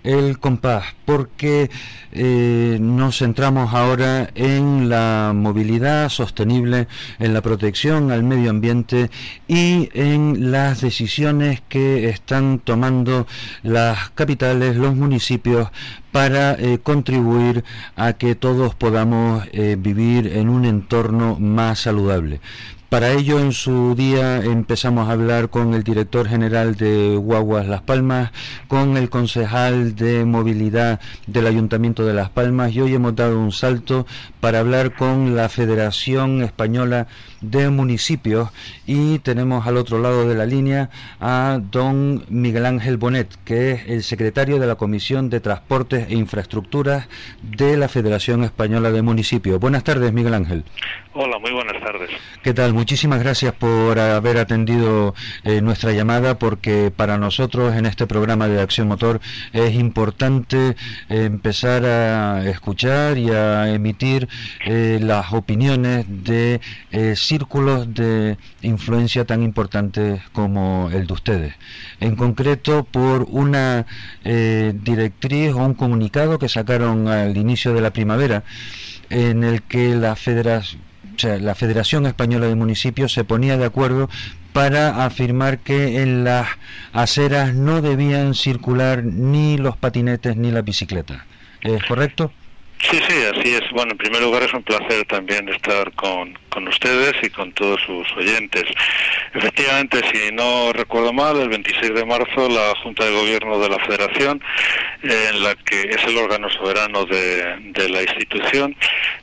el compás porque eh, nos centramos ahora en la movilidad sostenible, en la protección al medio ambiente y en las decisiones que están tomando las capitales, los municipios para eh, contribuir a que todos podamos eh, vivir en un entorno más saludable. Para ello, en su día empezamos a hablar con el director general de Guaguas Las Palmas, con el concejal de movilidad del Ayuntamiento de Las Palmas y hoy hemos dado un salto para hablar con la Federación Española de Municipios y tenemos al otro lado de la línea a don Miguel Ángel Bonet, que es el secretario de la Comisión de Transportes e Infraestructuras de la Federación Española de Municipios. Buenas tardes, Miguel Ángel. Hola, muy buenas tardes. ¿Qué tal? Muchísimas gracias por haber atendido eh, nuestra llamada porque para nosotros en este programa de Acción Motor es importante eh, empezar a escuchar y a emitir eh, las opiniones de círculos de influencia tan importantes como el de ustedes. En concreto por una directriz o un comunicado que sacaron al inicio de la primavera en el que la federación o sea, la Federación Española de Municipios se ponía de acuerdo para afirmar que en las aceras no debían circular ni los patinetes ni las bicicletas. ¿Es correcto? Sí, sí, así es. Bueno, en primer lugar es un placer también estar con, con ustedes y con todos sus oyentes. Efectivamente, si no recuerdo mal, el 26 de marzo la Junta de Gobierno de la Federación, en la que es el órgano soberano de, de la institución,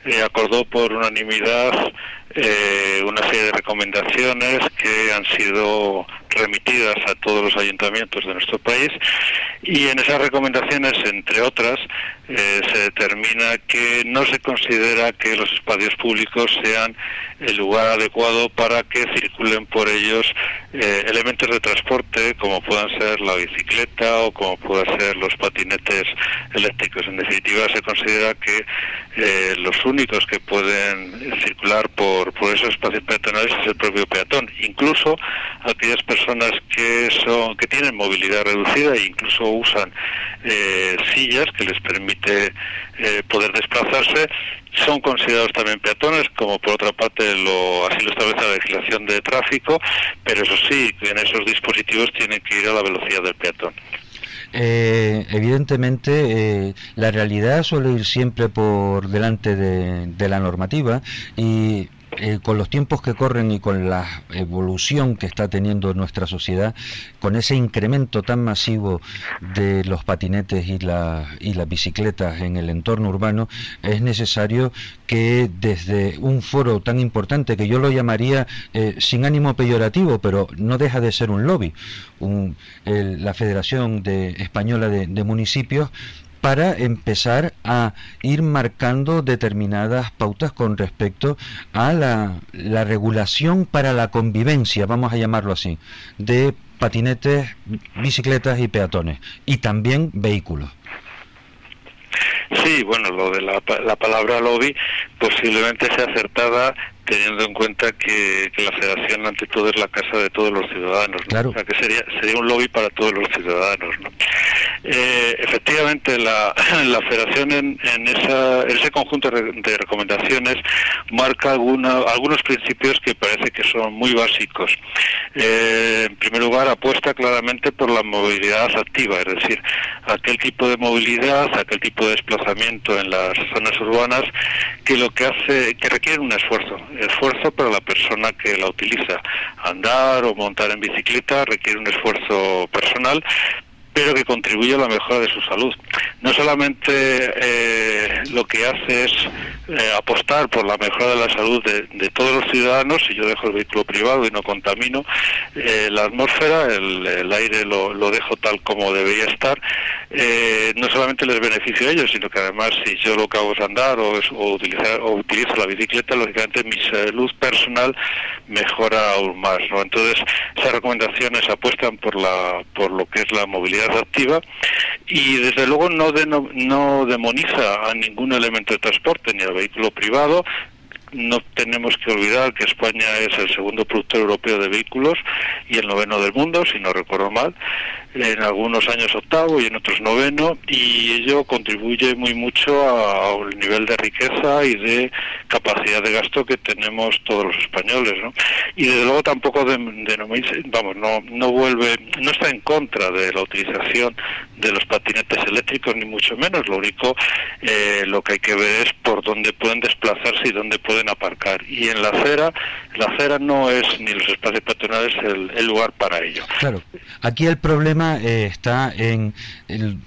eh, acordó por unanimidad eh, una serie de recomendaciones que han sido remitidas a todos los ayuntamientos de nuestro país y en esas recomendaciones, entre otras, eh, se determina que no se considera que los espacios públicos sean el lugar adecuado para que circulen por ellos eh, elementos de transporte como puedan ser la bicicleta o como puedan ser los patinetes eléctricos. En definitiva, se considera que eh, los únicos que pueden circular por, por esos espacios peatonales es el propio peatón. Incluso aquellas personas que son que tienen movilidad reducida e incluso usan eh, sillas que les permite eh, poder desplazarse son considerados también peatones, como por otra parte lo, así lo establece la legislación de tráfico, pero eso sí, en esos dispositivos tienen que ir a la velocidad del peatón. Eh, evidentemente, eh, la realidad suele ir siempre por delante de, de la normativa y eh, con los tiempos que corren y con la evolución que está teniendo nuestra sociedad, con ese incremento tan masivo de los patinetes y, la, y las bicicletas en el entorno urbano, es necesario que desde un foro tan importante, que yo lo llamaría eh, sin ánimo peyorativo, pero no deja de ser un lobby, la Federación de, Española de Municipios, para empezar a ir marcando determinadas pautas con respecto a la, la regulación para la convivencia, vamos a llamarlo así, de patinetes, bicicletas y peatones, y también vehículos. Sí, bueno, lo de la palabra lobby posiblemente sea acertada teniendo en cuenta que, que la federación ante todo es la casa de todos los ciudadanos, ¿no? Claro. o sea que sería sería un lobby para todos los ciudadanos. ¿no? Eh, efectivamente, la, la federación en, en, esa, en ese conjunto de recomendaciones marca alguna, algunos principios que parece que son muy básicos. Eh, en primer lugar, apuesta claramente por la movilidad activa, es decir, aquel tipo de movilidad, aquel tipo de desplazamiento en las zonas urbanas que lo que hace, que requiere un esfuerzo, esfuerzo para la persona que la utiliza. Andar o montar en bicicleta requiere un esfuerzo personal, pero que contribuye a la mejora de su salud. No solamente eh, lo que hace es eh, apostar por la mejora de la salud de, de todos los ciudadanos, si yo dejo el vehículo privado y no contamino eh, la atmósfera, el, aire lo, lo dejo tal como debería estar, eh, no solamente les beneficio a ellos, sino que además si yo lo que hago es andar o, es- o utilizar, o utilizo la bicicleta, lógicamente mi salud personal mejora aún más. ¿no? Entonces, esas recomendaciones apuestan por, la, por lo que es la movilidad activa y desde luego no, deno- no demoniza a ningún elemento de transporte, ni al vehículo privado, no tenemos que olvidar que España es el segundo productor europeo de vehículos y el noveno del mundo, si no recuerdo mal. En algunos años octavo y en otros noveno, y ello contribuye muy mucho al nivel de riqueza y de capacidad de gasto que tenemos todos los españoles. ¿no? Y desde luego tampoco de, denomina- vamos, no, no vuelve, no está en contra de la utilización de los patinetes eléctricos, ni mucho menos. Lo único, eh, lo que hay que ver es por dónde pueden desplazarse y dónde pueden aparcar. Y en la acera, la acera no es ni los espacios peatonales el, el lugar para ello. Claro, aquí el problema eh, está en el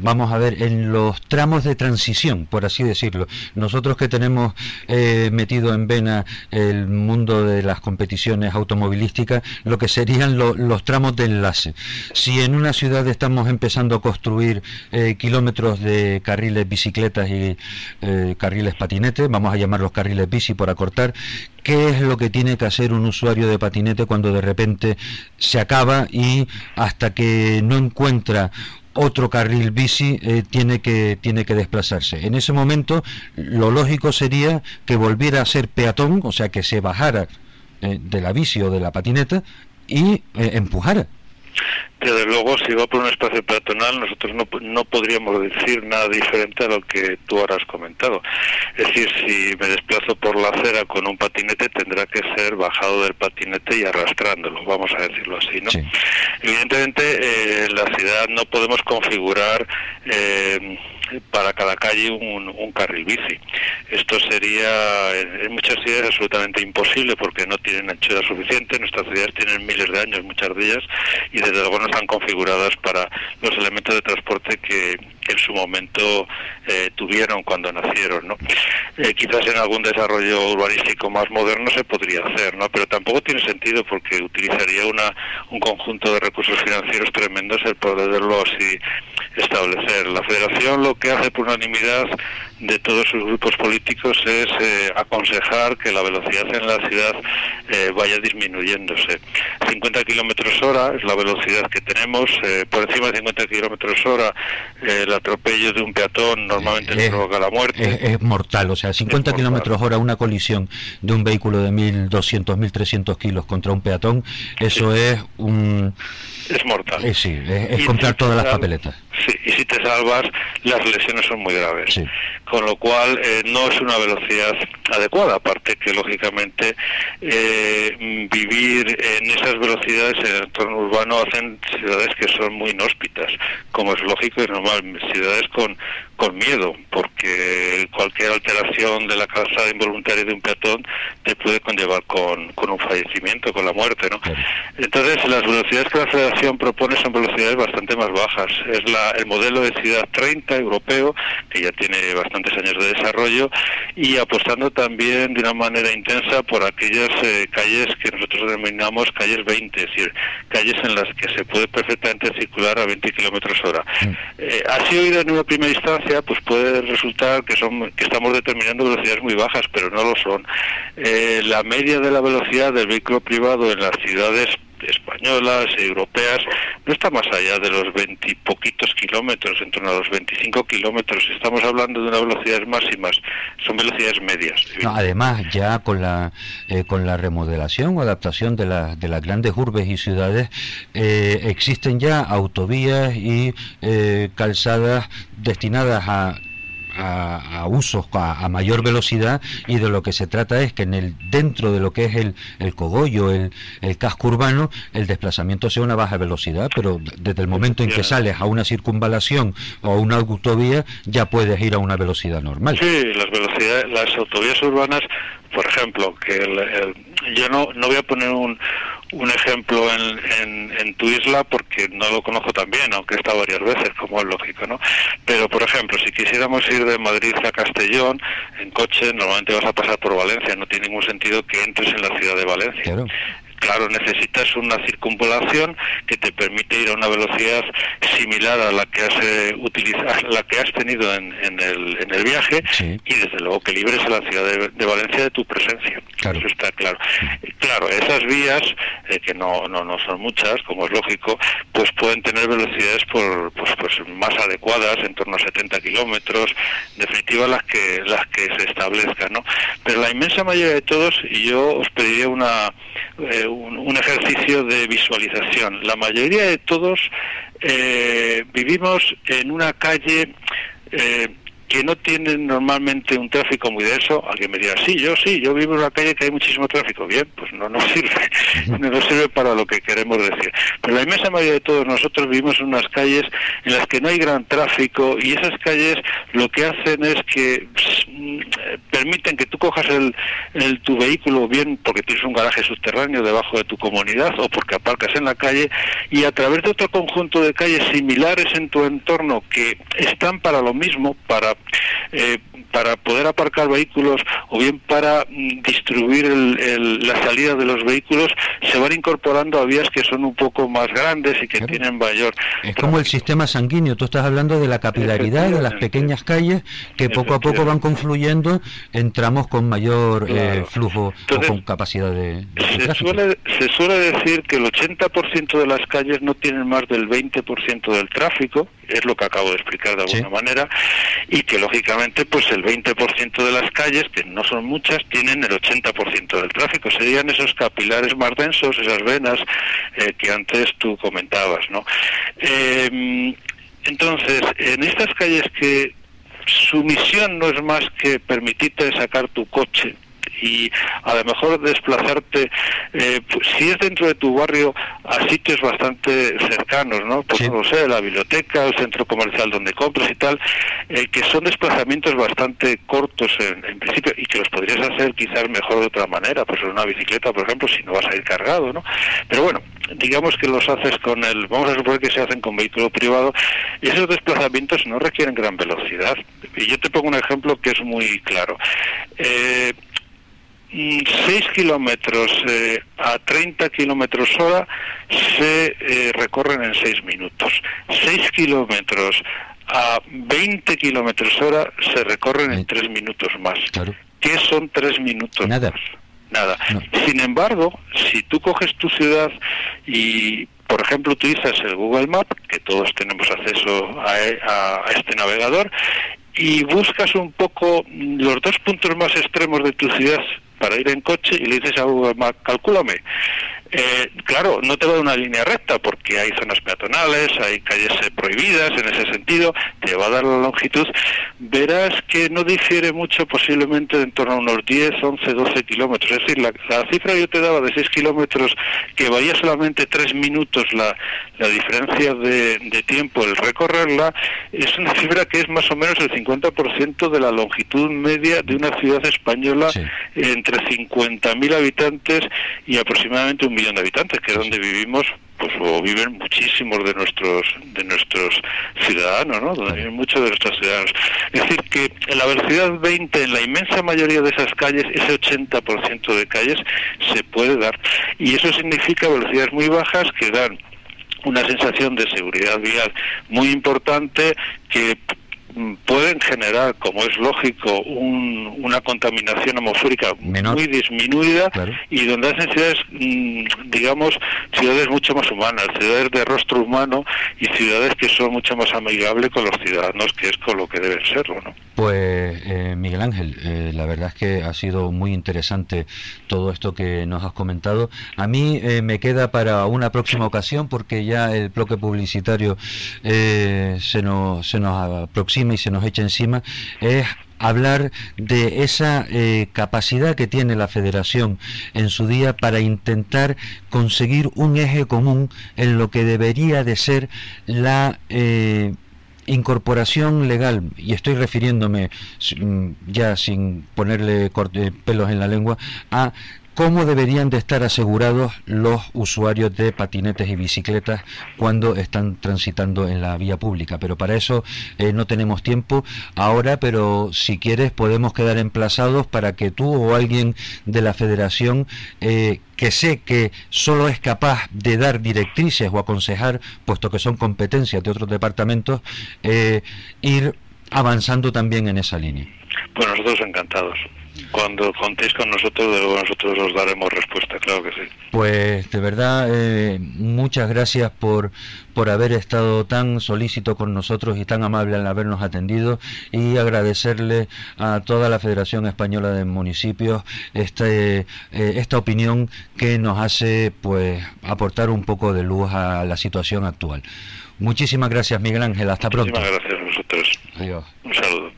vamos a ver, en los tramos de transición, por así decirlo. Nosotros que tenemos eh, metido en vena el mundo de las competiciones automovilísticas, lo que serían lo- los tramos de enlace. Si en una ciudad estamos empezando a construir eh, kilómetros de carriles bicicletas y eh, carriles patinetes, vamos a llamar los carriles bici por acortar, ¿Qué es lo que tiene que hacer un usuario de patinete cuando de repente se acaba y hasta que no encuentra otro carril bici eh, tiene que tiene que desplazarse. En ese momento lo lógico sería que volviera a ser peatón, o sea que se bajara eh, de la bici o de la patineta y eh, Desde luego, si va por un espacio peatonal, nosotros no, no podríamos decir nada diferente a lo que tú ahora has comentado. Es decir, si me desplazo por la acera con un patinete, tendrá que ser bajado del patinete y arrastrándolo, vamos a decirlo así, ¿no? Sí. Evidentemente, eh, en la ciudad no podemos configurar eh, para cada calle un, carril bici. Esto sería en, muchas ciudades absolutamente imposible porque no tienen anchura suficiente. Nuestras ciudades tienen miles de años, muchas de ellas, y desde luego no están configuradas para los elementos de transporte que, que en su momento eh, tuvieron cuando nacieron. ¿no? Eh, quizás en algún desarrollo urbanístico más moderno se podría hacer, ¿no? pero tampoco tiene sentido porque utilizaría una, un conjunto de recursos financieros tremendos el poderlo así establecer. La Federación lo que hace por unanimidad de todos sus grupos políticos es eh, aconsejar que la velocidad en la ciudad eh, vaya disminuyéndose. 50 kilómetros hora es la velocidad que tenemos, eh, por encima de 50 kilómetros hora el atropello de un peatón normalmente Es- provoca la muerte. Es, es mortal, o sea, 50 mortal. kilómetros hora, una colisión de un vehículo de 1.200, 1.300 kilos contra un peatón, eso es un. Es mortal. eh, sí, es, es comprar si todas las papeletas. Sí, y si te salvas, las lesiones son muy graves. Sí. Con lo cual, eh, no es una velocidad adecuada. Aparte que, lógicamente, eh, vivir en esas velocidades en el entorno urbano hacen ciudades que son muy inhóspitas, como es lógico y normal. Ciudades con, con miedo, porque cualquier alteración de la calzada involuntaria de un peatón te puede conllevar con, con un fallecimiento, con la muerte, ¿no? Entonces, las velocidades que la Federación propone son velocidades bastante más bajas. Es la, el modelo de ciudad 30 europeo, que ya tiene bastantes años de desarrollo, y apostando también de una manera intensa por aquellas eh, calles que nosotros denominamos calles 20, es decir, calles en las que se puede perfectamente circular a 20 kilómetros hora. Eh, así oído en una primera instancia, pues puede resultar que son que estamos determinando velocidades muy bajas, pero no lo son. Eh, la media de la velocidad del vehículo privado en las ciudades españolas, europeas, no está más allá de los 20 y poquitos kilómetros, en torno a los 25 kilómetros. Estamos hablando de unas velocidades máximas, son velocidades medias. No, además, ya con la eh, con la remodelación o adaptación de, la- de las grandes urbes y ciudades, eh, existen ya autovías y eh, calzadas destinadas a a, a usos a, a mayor velocidad y de lo que se trata es que en el dentro de lo que es el, el cogollo, el, el casco urbano, el desplazamiento sea una baja velocidad, pero desde el momento en que sales a una circunvalación o a una autovía ya puedes ir a una velocidad normal. Sí, las velocidades, las autovías urbanas, por ejemplo, que el- el- yo no, no voy a poner un, un ejemplo en, en, tu isla porque no lo conozco tan bien, aunque he estado varias veces, como es lógico, ¿no? Pero, por ejemplo, si quisiéramos ir de Madrid a Castellón en coche, normalmente vas a pasar por Valencia, no tiene ningún sentido que entres en la ciudad de Valencia. Claro. Claro, necesitas una circunvalación que te permite ir a una velocidad similar a la que has eh, utilizado, la que has tenido en, en el, en el viaje Sí. y desde luego que libres a la ciudad de, de Valencia de tu presencia. Claro. Eso está claro. Y Claro, esas vías, eh, que no, no, no son muchas, como es lógico, pues pueden tener velocidades por, pues, pues más adecuadas, en torno a 70 kilómetros, en definitiva las que, las que se establezcan, ¿no? Pero la inmensa mayoría de todos, y yo os pediría una, eh, un, un ejercicio de visualización. La mayoría de todos eh, vivimos en una calle eh, que no tiene normalmente un tráfico muy denso. Alguien me dirá, sí, yo sí, yo vivo en una calle que hay muchísimo tráfico. Bien, pues no nos sirve, no nos sirve para lo que queremos decir. Pero la inmensa mayoría de todos nosotros vivimos en unas calles en las que no hay gran tráfico y esas calles lo que hacen es que mm, permiten que tú cojas el, el- tu vehículo bien porque tienes un garaje subterráneo debajo de tu comunidad o porque aparcas en la calle y a través de otro conjunto de calles similares en tu entorno que están para lo mismo, para eh, para poder aparcar vehículos o bien para mm, distribuir el- el- la salida de los vehículos, se van incorporando a vías que son un poco más grandes y que Claro. tienen mayor Es como el sistema sanguíneo, tú estás hablando de la capilaridad de las pequeñas calles que poco a poco van confluyendo en tramos con mayor eh, flujo Entonces, o con capacidad de, de Se tráfico. suele, se suele decir que el 80% de las calles no tienen más del 20% del tráfico, es lo que acabo de explicar de alguna Sí. manera, y que lógicamente pues el 20% de las calles, que no son muchas, tienen el 80% del tráfico. Serían esos capilares más densos, esas venas eh, que antes tú comentabas, ¿no? Eh, entonces, en estas calles que su misión no es más que permitirte sacar tu coche y a lo mejor desplazarte, eh, pues, si es dentro de tu barrio, a sitios bastante cercanos, ¿no? Pues Sí. no sé, la biblioteca, el centro comercial donde compras y tal, eh, que son desplazamientos bastante cortos en, en principio y que los podrías hacer quizás mejor de otra manera, pues en una bicicleta, por ejemplo, si no vas a ir cargado, ¿no? Pero bueno, digamos que los haces con el, vamos a suponer que se hacen con vehículo privado, y esos desplazamientos no requieren gran velocidad. Y yo te pongo un ejemplo que es muy claro. Eh, 6 kilómetros eh, a 30 kilómetros hora se eh, recorren en 6 minutos. 6 kilómetros a 20 kilómetros hora se recorren en tres minutos más. Claro. ¿Qué son tres minutos Nada. más? Nada. No. Sin embargo, si tú coges tu ciudad y, por ejemplo, utilizas el Google Map, que todos tenemos acceso a, e- a- a este navegador, y buscas un poco los dos puntos más extremos de tu ciudad para ir en coche y le dices a Google Map, calcúlame. Eh, claro, no te va a dar una línea recta porque hay zonas peatonales, hay calles eh, prohibidas en ese sentido, te va a dar la longitud. Verás que no difiere mucho, posiblemente de en torno a unos 10, 11, 12 kilómetros. Es decir, la, la cifra que yo te daba de 6 kilómetros, que varía solamente 3 minutos la, la diferencia de, de tiempo el recorrerla, es una cifra que es más o menos el 50% de la longitud media de una ciudad española Sí. entre 50.000 habitantes y aproximadamente un millón de habitantes, que es donde vivimos, pues o viven muchísimos de nuestros de nuestros ciudadanos, ¿no? Donde viven muchos de nuestros ciudadanos. Es decir, que en la velocidad 20 en la inmensa mayoría de esas calles, ese 80% de calles se puede dar. Y eso significa velocidades muy bajas que dan una sensación de seguridad vial muy importante que pueden generar, como es lógico, un- una contaminación atmosférica Menor. muy disminuida Claro. y donde hacen ciudades, mm, digamos, ciudades mucho más humanas, ciudades de rostro humano y ciudades que son mucho más amigables con los ciudadanos, que es con lo que deben serlo, ¿no? Pues eh, Miguel Ángel, eh, la verdad es que ha sido muy interesante todo esto que nos has comentado. A mí eh, me queda para una próxima ocasión porque ya el bloque publicitario eh, se, nos, se nos aproxima y se nos echa encima. Es hablar de esa eh, capacidad que tiene la federación en su día para intentar conseguir un eje común en lo que debería de ser la eh, incorporación legal, y estoy refiriéndome mm, ya sin ponerle corte- pelos en la lengua, a cómo deberían de estar asegurados los usuarios de patinetes y bicicletas cuando están transitando en la vía pública. Pero para eso eh, no tenemos tiempo ahora, pero si quieres podemos quedar emplazados para que tú o alguien de la federación eh, que sé que solo es capaz de dar directrices o aconsejar, puesto que son competencias de otros departamentos, eh, ir avanzando también en esa línea. Pues nosotros encantados. Cuando contéis con nosotros, nosotros os daremos respuesta, claro que sí. Pues de verdad, eh, muchas gracias por, por haber estado tan solícito con nosotros y tan amable al habernos atendido y agradecerle a toda la Federación Española de Municipios este, eh, esta opinión que nos hace pues aportar un poco de luz a la situación actual. Muchísimas gracias Miguel Ángel, hasta pronto. Muchísimas gracias a vosotros. Adiós. Un saludo.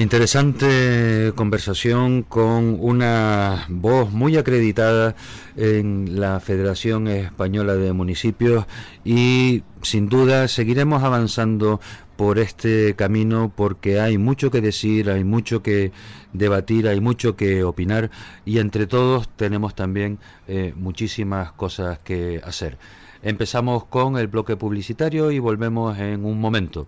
Interesante conversación con una voz muy acreditada en la Federación Española de Municipios y sin duda seguiremos avanzando por este camino porque hay mucho que decir, hay mucho que debatir, hay mucho que opinar y entre todos tenemos también eh, muchísimas cosas que hacer. Empezamos con el bloque publicitario y volvemos en un momento.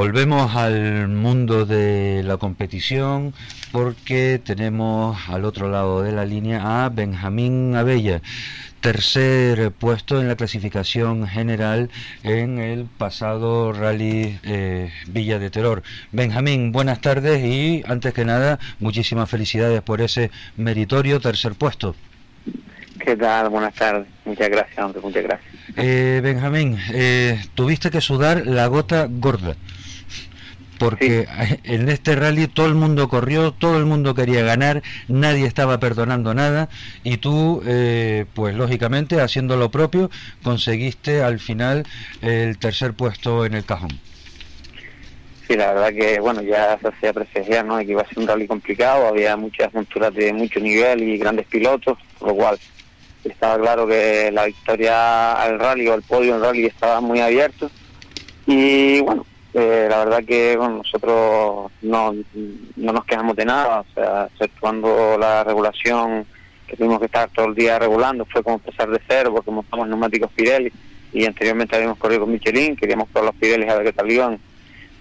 Volvemos al mundo de la competición porque tenemos al otro lado de la línea a Benjamín Abella, tercer puesto en la clasificación general en el pasado rally eh, Villa de Terror. Benjamín, buenas tardes y antes que nada, muchísimas felicidades por ese meritorio tercer puesto. ¿Qué tal? Buenas tardes. Muchas gracias, hombre, muchas gracias. Eh, Benjamín, eh, tuviste que sudar la gota gorda. Porque en este rally todo el mundo corrió, todo el mundo quería ganar, nadie estaba perdonando nada y tú, eh, pues lógicamente, haciendo lo propio, conseguiste al final el tercer puesto en el cajón. sí, la verdad que bueno, ya se hacía presagiar ¿no? que iba a ser un rally complicado, había muchas monturas de mucho nivel y grandes pilotos, por lo cual estaba claro que la victoria al rally o el podio en rally estaba muy abierto. Y bueno, eh, la verdad que bueno, nosotros no, no nos quejamos de nada, o sea, exceptuando la regulación que tuvimos que estar todo el día regulando, fue como empezar de cero porque montamos neumáticos Pirelli y anteriormente habíamos corrido con Michelin, queríamos probar los Pirelli a ver qué tal iban.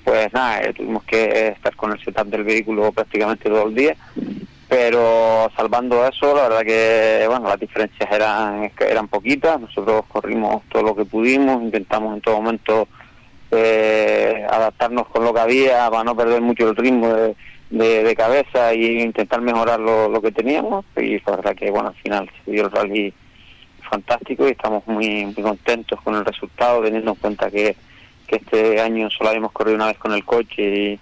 Pues nada, eh, tuvimos que estar con el setup del vehículo prácticamente todo el día, pero salvando eso, la verdad que bueno, las diferencias eran, eran poquitas, nosotros corrimos todo lo que pudimos, intentamos en todo momento eh, adaptarnos con lo que había para no perder mucho el ritmo de, de, cabeza e intentar mejorar lo, que teníamos y la verdad que bueno al final se dio el rally fantástico y estamos muy, muy contentos con el resultado teniendo en cuenta que, este año solo habíamos corrido una vez con el coche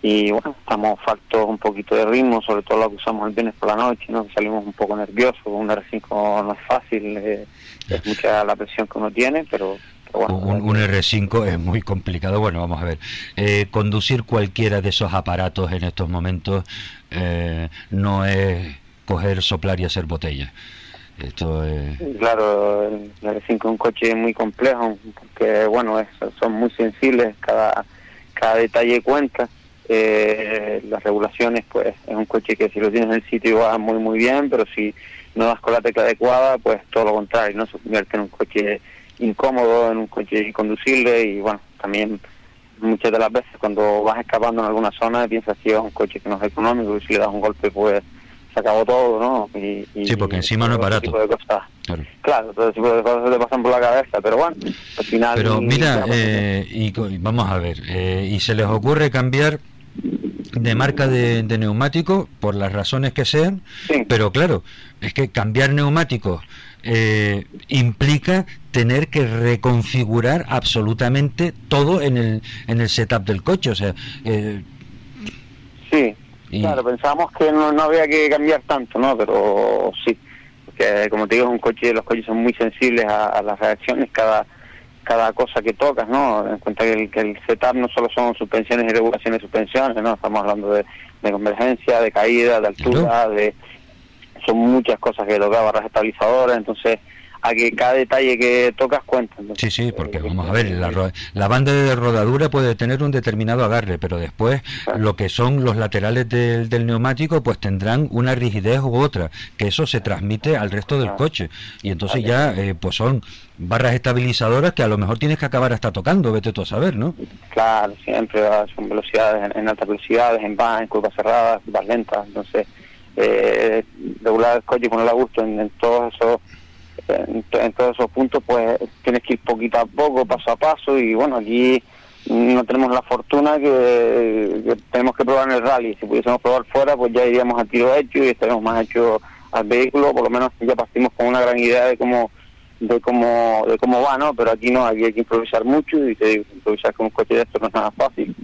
y, bueno, estamos faltos un poquito de ritmo, sobre todo lo que usamos el viernes por la noche, ¿no? salimos un poco nerviosos, un R5 no es fácil, eh, es mucha la presión que uno tiene, pero un, R5 es muy complicado. Bueno, vamos a ver. Eh, conducir cualquiera de esos aparatos en estos momentos eh, no es coger, soplar y hacer botella. Esto es... Claro, el R5 es un coche muy complejo, porque bueno, son muy sensibles, cada, cada detalle cuenta. Eh, las regulaciones, pues es un coche que si lo tienes en el sitio va muy muy bien, pero si no das con la tecla adecuada, pues todo lo contrario, no se convierte en un coche incómodo en un coche inconducible y bueno, también muchas de las veces cuando vas escapando en alguna zona piensas que es un coche que no es económico y si le das un golpe pues se acabó todo, ¿no? Y, sí, porque encima no es barato. Claro. todo tipo de cosas te pasan por la cabeza, pero bueno, al final... Pero mira, eh, y, vamos a ver, eh, y se les ocurre cambiar de marca de, neumático por las razones que sean, pero claro, es que cambiar neumáticos eh, implica tener que reconfigurar absolutamente todo en el, en el setup del coche. O sea, eh, sí, claro, pensábamos que no, no había que cambiar tanto, ¿no? Pero sí, porque como te digo, un coche, los coches son muy sensibles a, las reacciones, cada cada cosa que tocas, ¿no? En cuenta que el, que el setup no solo son suspensiones y regulaciones de suspensiones, ¿no? Estamos hablando de, de convergencia, de caída, de altura, de son muchas cosas que toca, barras estabilizadoras, entonces a que cada detalle que tocas cuenta. sí, sí, porque vamos a ver, la, banda de rodadura puede tener un determinado agarre, pero después lo que son los laterales del, neumático pues tendrán una rigidez u otra, que eso se transmite al resto del coche y entonces ya eh, pues son barras estabilizadoras que a lo mejor tienes que acabar hasta tocando, vete tú a saber, ¿no? Claro, siempre son velocidades en, altas velocidades, en bajas, en curvas cerradas, curvas lentas, entonces eh, regular el coche con el gusto en, todos esos en, todos esos puntos pues tienes que ir poquito a poco paso a paso y bueno aquí no tenemos la fortuna que, tenemos que probar en el rally. Si pudiésemos probar fuera pues ya iríamos a tiro hecho y estaríamos más hechos al vehículo por lo menos ya partimos con una gran idea de cómo de cómo de cómo va no pero aquí no aquí hay que improvisar mucho y te improvisar con un coche de esto no es nada fácil.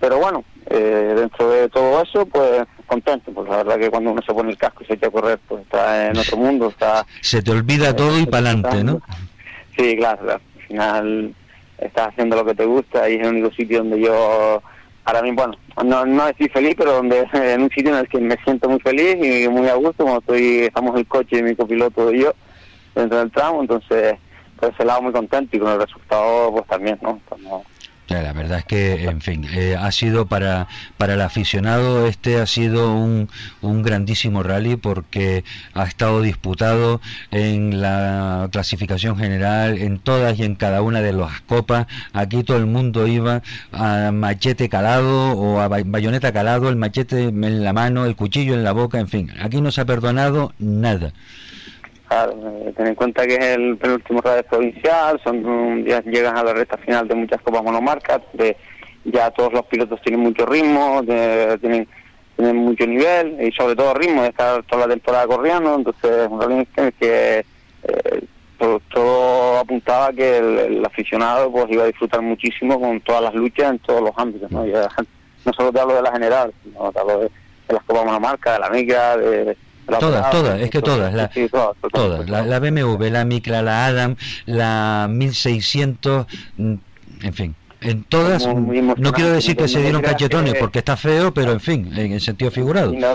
Pero bueno eh, dentro de todo eso pues contento, porque la verdad que cuando uno se pone el casco y se echa a correr, pues está en otro mundo, está... Se te olvida eh, todo y para adelante, ¿no? Sí, claro, al final estás haciendo lo que te gusta y es el único sitio donde yo, ahora mismo, bueno, no, no estoy feliz, pero donde en un sitio en el que me siento muy feliz y muy a gusto, como estoy, estamos el coche, mi copiloto y yo dentro del tramo, entonces por ese lado muy contento y con el resultado pues también, ¿no? La verdad es que, en fin, eh, ha sido para, para el aficionado, este ha sido un, un grandísimo rally porque ha estado disputado en la clasificación general, en todas y en cada una de las copas. Aquí todo el mundo iba a machete calado o a bayoneta calado, el machete en la mano, el cuchillo en la boca, en fin, aquí no se ha perdonado nada. Claro, eh, ten en cuenta que es el penúltimo radio provincial, son ya llegas a la recta final de muchas copas monomarcas, de, ya todos los pilotos tienen mucho ritmo, tienen, tienen mucho nivel y sobre todo ritmo de estar toda la temporada corriendo, entonces un que eh, todo, apuntaba que el, aficionado pues iba a disfrutar muchísimo con todas las luchas en todos los ámbitos, ¿no? no solo te hablo de la general, sino te hablo de, las copas monomarcas, de la mica, de todas, todas, es que todas, la, todas, la, BMW, la Micra, la Adam, la 1600, mm, en fin. En todas, no quiero decir que se dieron cachetones que- porque está feo, pero en fin, en el sentido figurado. Y no,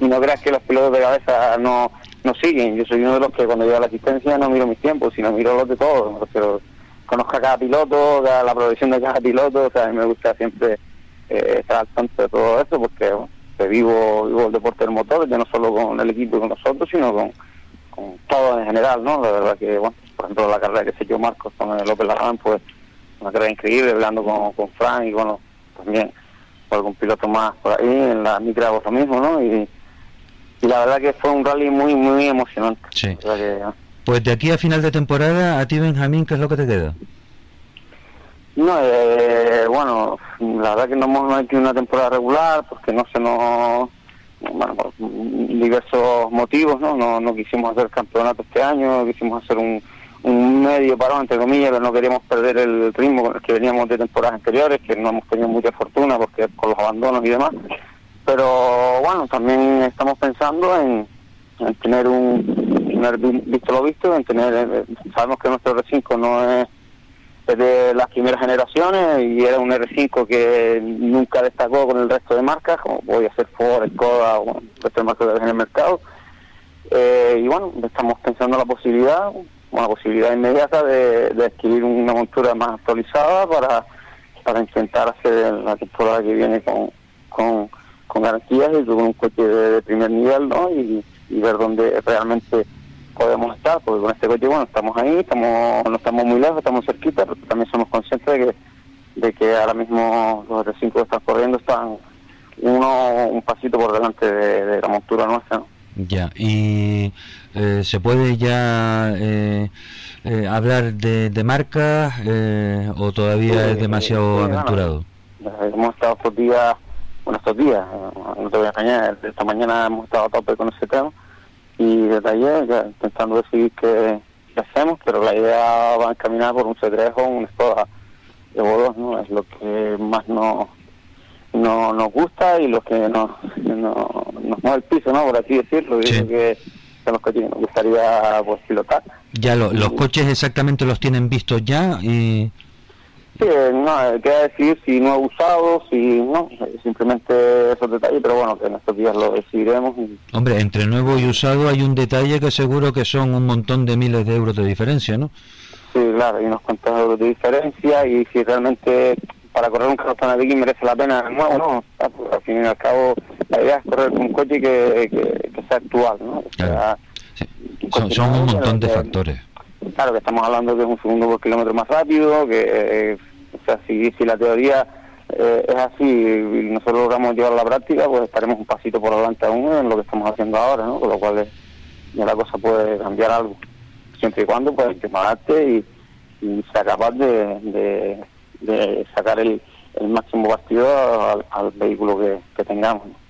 y no creas que los pilotos de cabeza no, no siguen. Yo soy uno de los que cuando llego a la asistencia no miro mis tiempos, sino miro los de todos. Refiero, conozco a cada piloto, cada- la progresión de cada piloto. O sea, a mí me gusta siempre eh, estar al tanto de todo eso porque bueno, que vivo, vivo el deporte del motor, ya no solo con el equipo y con nosotros, sino con, con todo en general, ¿no? La verdad que, bueno, por ejemplo, la carrera que se dio Marcos con el López Larrán, pues una carrera increíble, hablando con, con Frank y bueno, también con algún piloto más por ahí, en la micra lo mismo, ¿no? Y, y la verdad que fue un rally muy, muy emocionante. Sí. Pues de aquí a final de temporada, a ti Benjamín, ¿qué es lo que te queda? No, eh, bueno, la verdad que no hemos hecho una temporada regular porque no se nos, bueno, por diversos motivos, ¿no? No, no quisimos hacer campeonato este año, quisimos hacer un, un medio parón, entre comillas, pero no queríamos perder el ritmo con el que veníamos de temporadas anteriores, que no hemos tenido mucha fortuna porque con los abandonos y demás. Pero bueno, también estamos pensando en, en tener un, tener vi- visto lo visto, en tener, eh, sabemos que nuestro R5 no es es de las primeras generaciones y era un R5 que nunca destacó con el resto de marcas, como voy a ser Ford, Skoda o el resto de marcas que en el mercado. Eh, y bueno, estamos pensando en la posibilidad, una posibilidad inmediata de, de adquirir una montura más actualizada para, para intentar hacer la temporada que viene con, con, con garantías y con un coche de, primer nivel, ¿no? Y ver dónde realmente podemos estar, porque con este coche, bueno, estamos ahí, estamos no estamos muy lejos, estamos cerquita, pero también somos conscientes de que, de que ahora mismo los R5 que están corriendo están uno un pasito por delante de, de la montura nuestra, ¿no? Ya, y eh, se puede ya eh, eh, hablar de, de marcas eh, o todavía es demasiado bueno. aventurado. Eh, hemos estado estos días, bueno, estos días, no te voy a engañar, esta mañana hemos estado a tope con ese tema y ayer ya intentando decidir qué, qué hacemos, pero la idea va a encaminar por un C3 o un Skoda Evo 2, ¿no? Es lo que más nos, no, nos gusta y lo que nos, no- nos mueve el piso, ¿no? Por así decirlo, y Sí. lo que son los coches que nos gustaría pues pilotar. Ya lo- los coches exactamente los tienen vistos ya y Sí, eh, no, eh, queda decir si no usados, si no, eh, simplemente esos detalles, pero bueno, que en estos días lo decidiremos. Y, Hombre, entre nuevo y usado hay un detalle que seguro que son un montón de miles de euros de diferencia, ¿no? sí, claro, hay unos cuantos euros de diferencia y si realmente para correr un carro aquí merece la pena el nuevo, ¿no? Ah, pues, al fin y al cabo, la idea es correr con un coche que, que, que sea actual, ¿no? O sea, Claro. Sí. un Son, un montón de factores. Claro, que estamos hablando que es un segundo por kilómetro más rápido, que, eh, o sea, si, si la teoría eh, es así y nosotros logramos llevar a la práctica, pues estaremos un pasito por delante aún en lo que estamos haciendo ahora, ¿no? Con lo cual ya la cosa puede cambiar algo, siempre y cuando pues prepararte y, y sea capaz de, de, sacar el, el máximo partido al, al vehículo que, que tengamos. ¿no?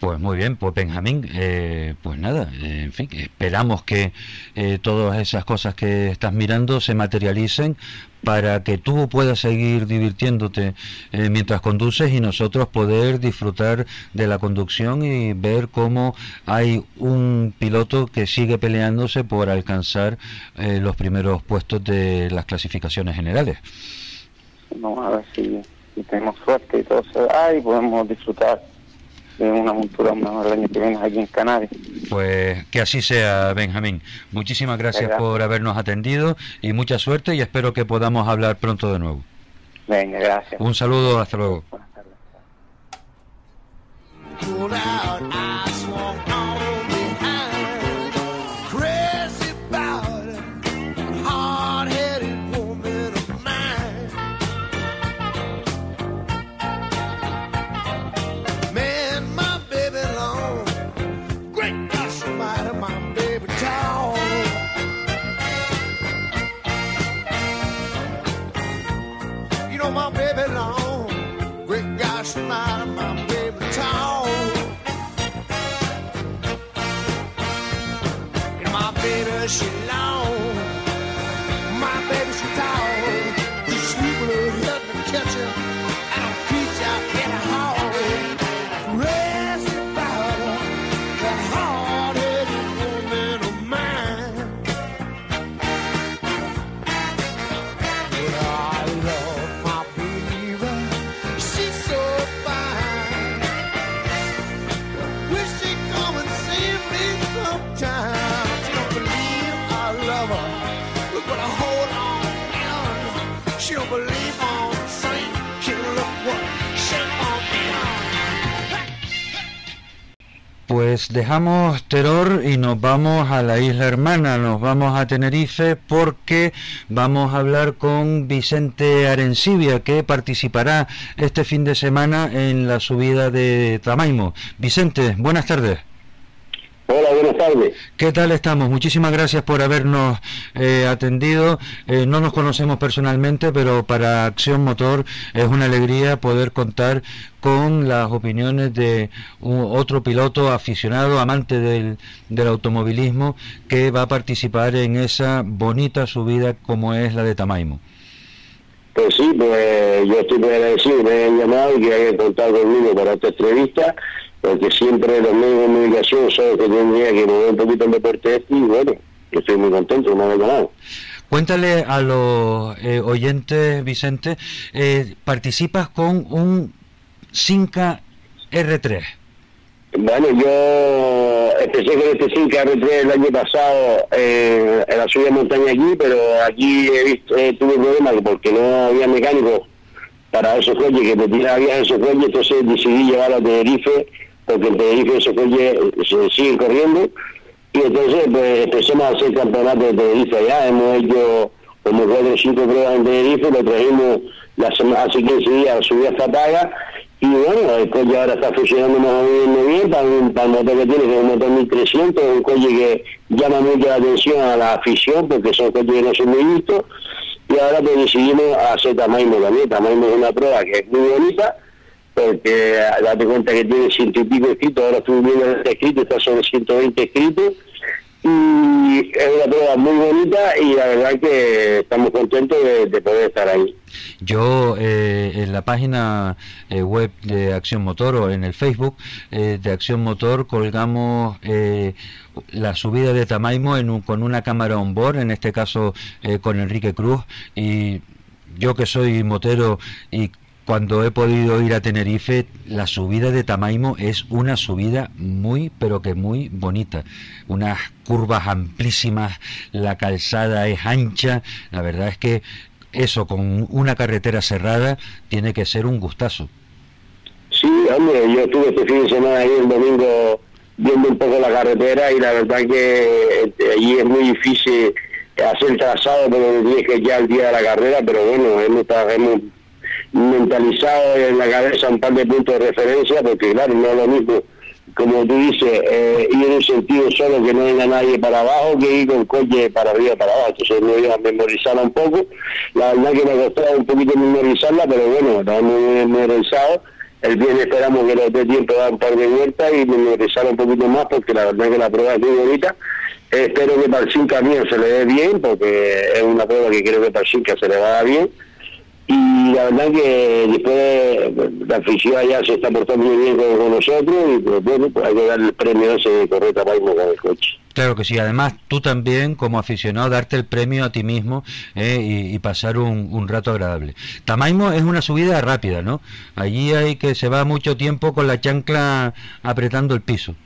Pues muy bien, pues Benjamín, eh, pues nada, eh, en fin, esperamos que eh, todas esas cosas que estás mirando se materialicen para que tú puedas seguir divirtiéndote eh, mientras conduces y nosotros poder disfrutar de la conducción y ver cómo hay un piloto que sigue peleándose por alcanzar eh, los primeros puestos de las clasificaciones generales. Vamos a ver si, si tenemos suerte y todo se da y podemos disfrutar una montura mejor el año que viene aquí en Canarias. Pues que así sea, Benjamín. Muchísimas gracias Venga. por habernos atendido y mucha suerte y espero que podamos hablar pronto de nuevo. Venga, gracias. Un saludo, hasta luego. Buenas tardes. She Pues dejamos Teror y nos vamos a la isla hermana, nos vamos a Tenerife porque vamos a hablar con Vicente Arencibia que participará este fin de semana en la subida de Tamaimo. Vicente, buenas tardes. Hola, buenas tardes. ¿Qué tal estamos? Muchísimas gracias por habernos eh, atendido. Eh, no nos conocemos personalmente, pero para Acción Motor es una alegría poder contar con las opiniones de un- otro piloto aficionado, amante del, del automovilismo, que va a participar en esa bonita subida como es la de Tamaimo. Pues sí, pues yo estoy muy agradecido, me han llamado y que hayan contado conmigo para esta entrevista, porque siempre los medios de comunicación los que tendría que mover un poquito el deporte este y bueno, yo estoy muy contento, me han llamado. Cuéntale a los eh, oyentes, Vicente, eh, participas con un Sinca R3. Bueno, yo empecé con este 5 R3 el año pasado eh, en la subida de montaña aquí, pero aquí he visto, eh, tuve problemas porque no había mecánicos para esos coches que me tiraban bien esos coches, entonces decidí llevarlo a Tenerife, porque en Tenerife esos coches se siguen corriendo, y entonces pues empezamos a hacer campeonatos de Tenerife allá, hemos hecho como cuatro o cinco pruebas en Tenerife, lo trajimos la semana, hace 15 días, subí hasta Paga, y bueno, el coche ahora está funcionando más o bien para el motor que tiene, que es un motor 1300, un coche que llama mucho la atención a la afición, porque son coches que no son muy vistos, y ahora pues decidimos hacer Tamaimo también. Tamaimo es una prueba que es muy bonita, porque date cuenta que tiene ciento y pico escritos, ahora estuve viendo el escrito, está sobre 120 escritos, y es una prueba muy bonita y la verdad que estamos contentos de, de poder estar ahí. Yo eh, en la página eh, web de Acción Motor o en el Facebook eh, de Acción Motor colgamos eh, la subida de Tamaimo en un- con una cámara on board, en este caso eh, con Enrique Cruz y yo que soy motero y cuando he podido ir a Tenerife, la subida de Tamaimo es una subida muy, pero que muy bonita. Unas curvas amplísimas, la calzada es ancha, la verdad es que eso con una carretera cerrada tiene que ser un gustazo. Sí, hombre, yo estuve este fin de semana ahí el domingo viendo un poco la carretera y la verdad que este, allí es muy difícil hacer trazado porque tienes que ya el día de la carrera, pero bueno, hemos, hemos mentalizado en la cabeza un par de puntos de referencia porque claro, no es lo mismo, como tú dices, eh, ir en un sentido solo que no venga nadie para abajo que ir con coche para arriba para abajo, entonces me iba a memorizarla un poco, la verdad que me costó un poquito memorizarla, pero bueno, la hemos memorizado el viernes esperamos que nos dé tiempo dar un par de vueltas y memorizar un poquito más porque la verdad que la prueba es muy bonita. Espero que para el 5 mío se le dé bien porque es una prueba que creo que para el 5 se le va a dar bien. Y la verdad que después de- la afición allá se está portando muy bien con, con nosotros y pues bueno, pues hay que dar el premio ese de correr tapaimo con el coche. Claro que sí, además tú también como aficionado darte el premio a ti mismo eh, y, y pasar un, un rato agradable. Tamaimo es una subida rápida, ¿no? Allí hay que se va mucho tiempo con la chancla apretando el piso.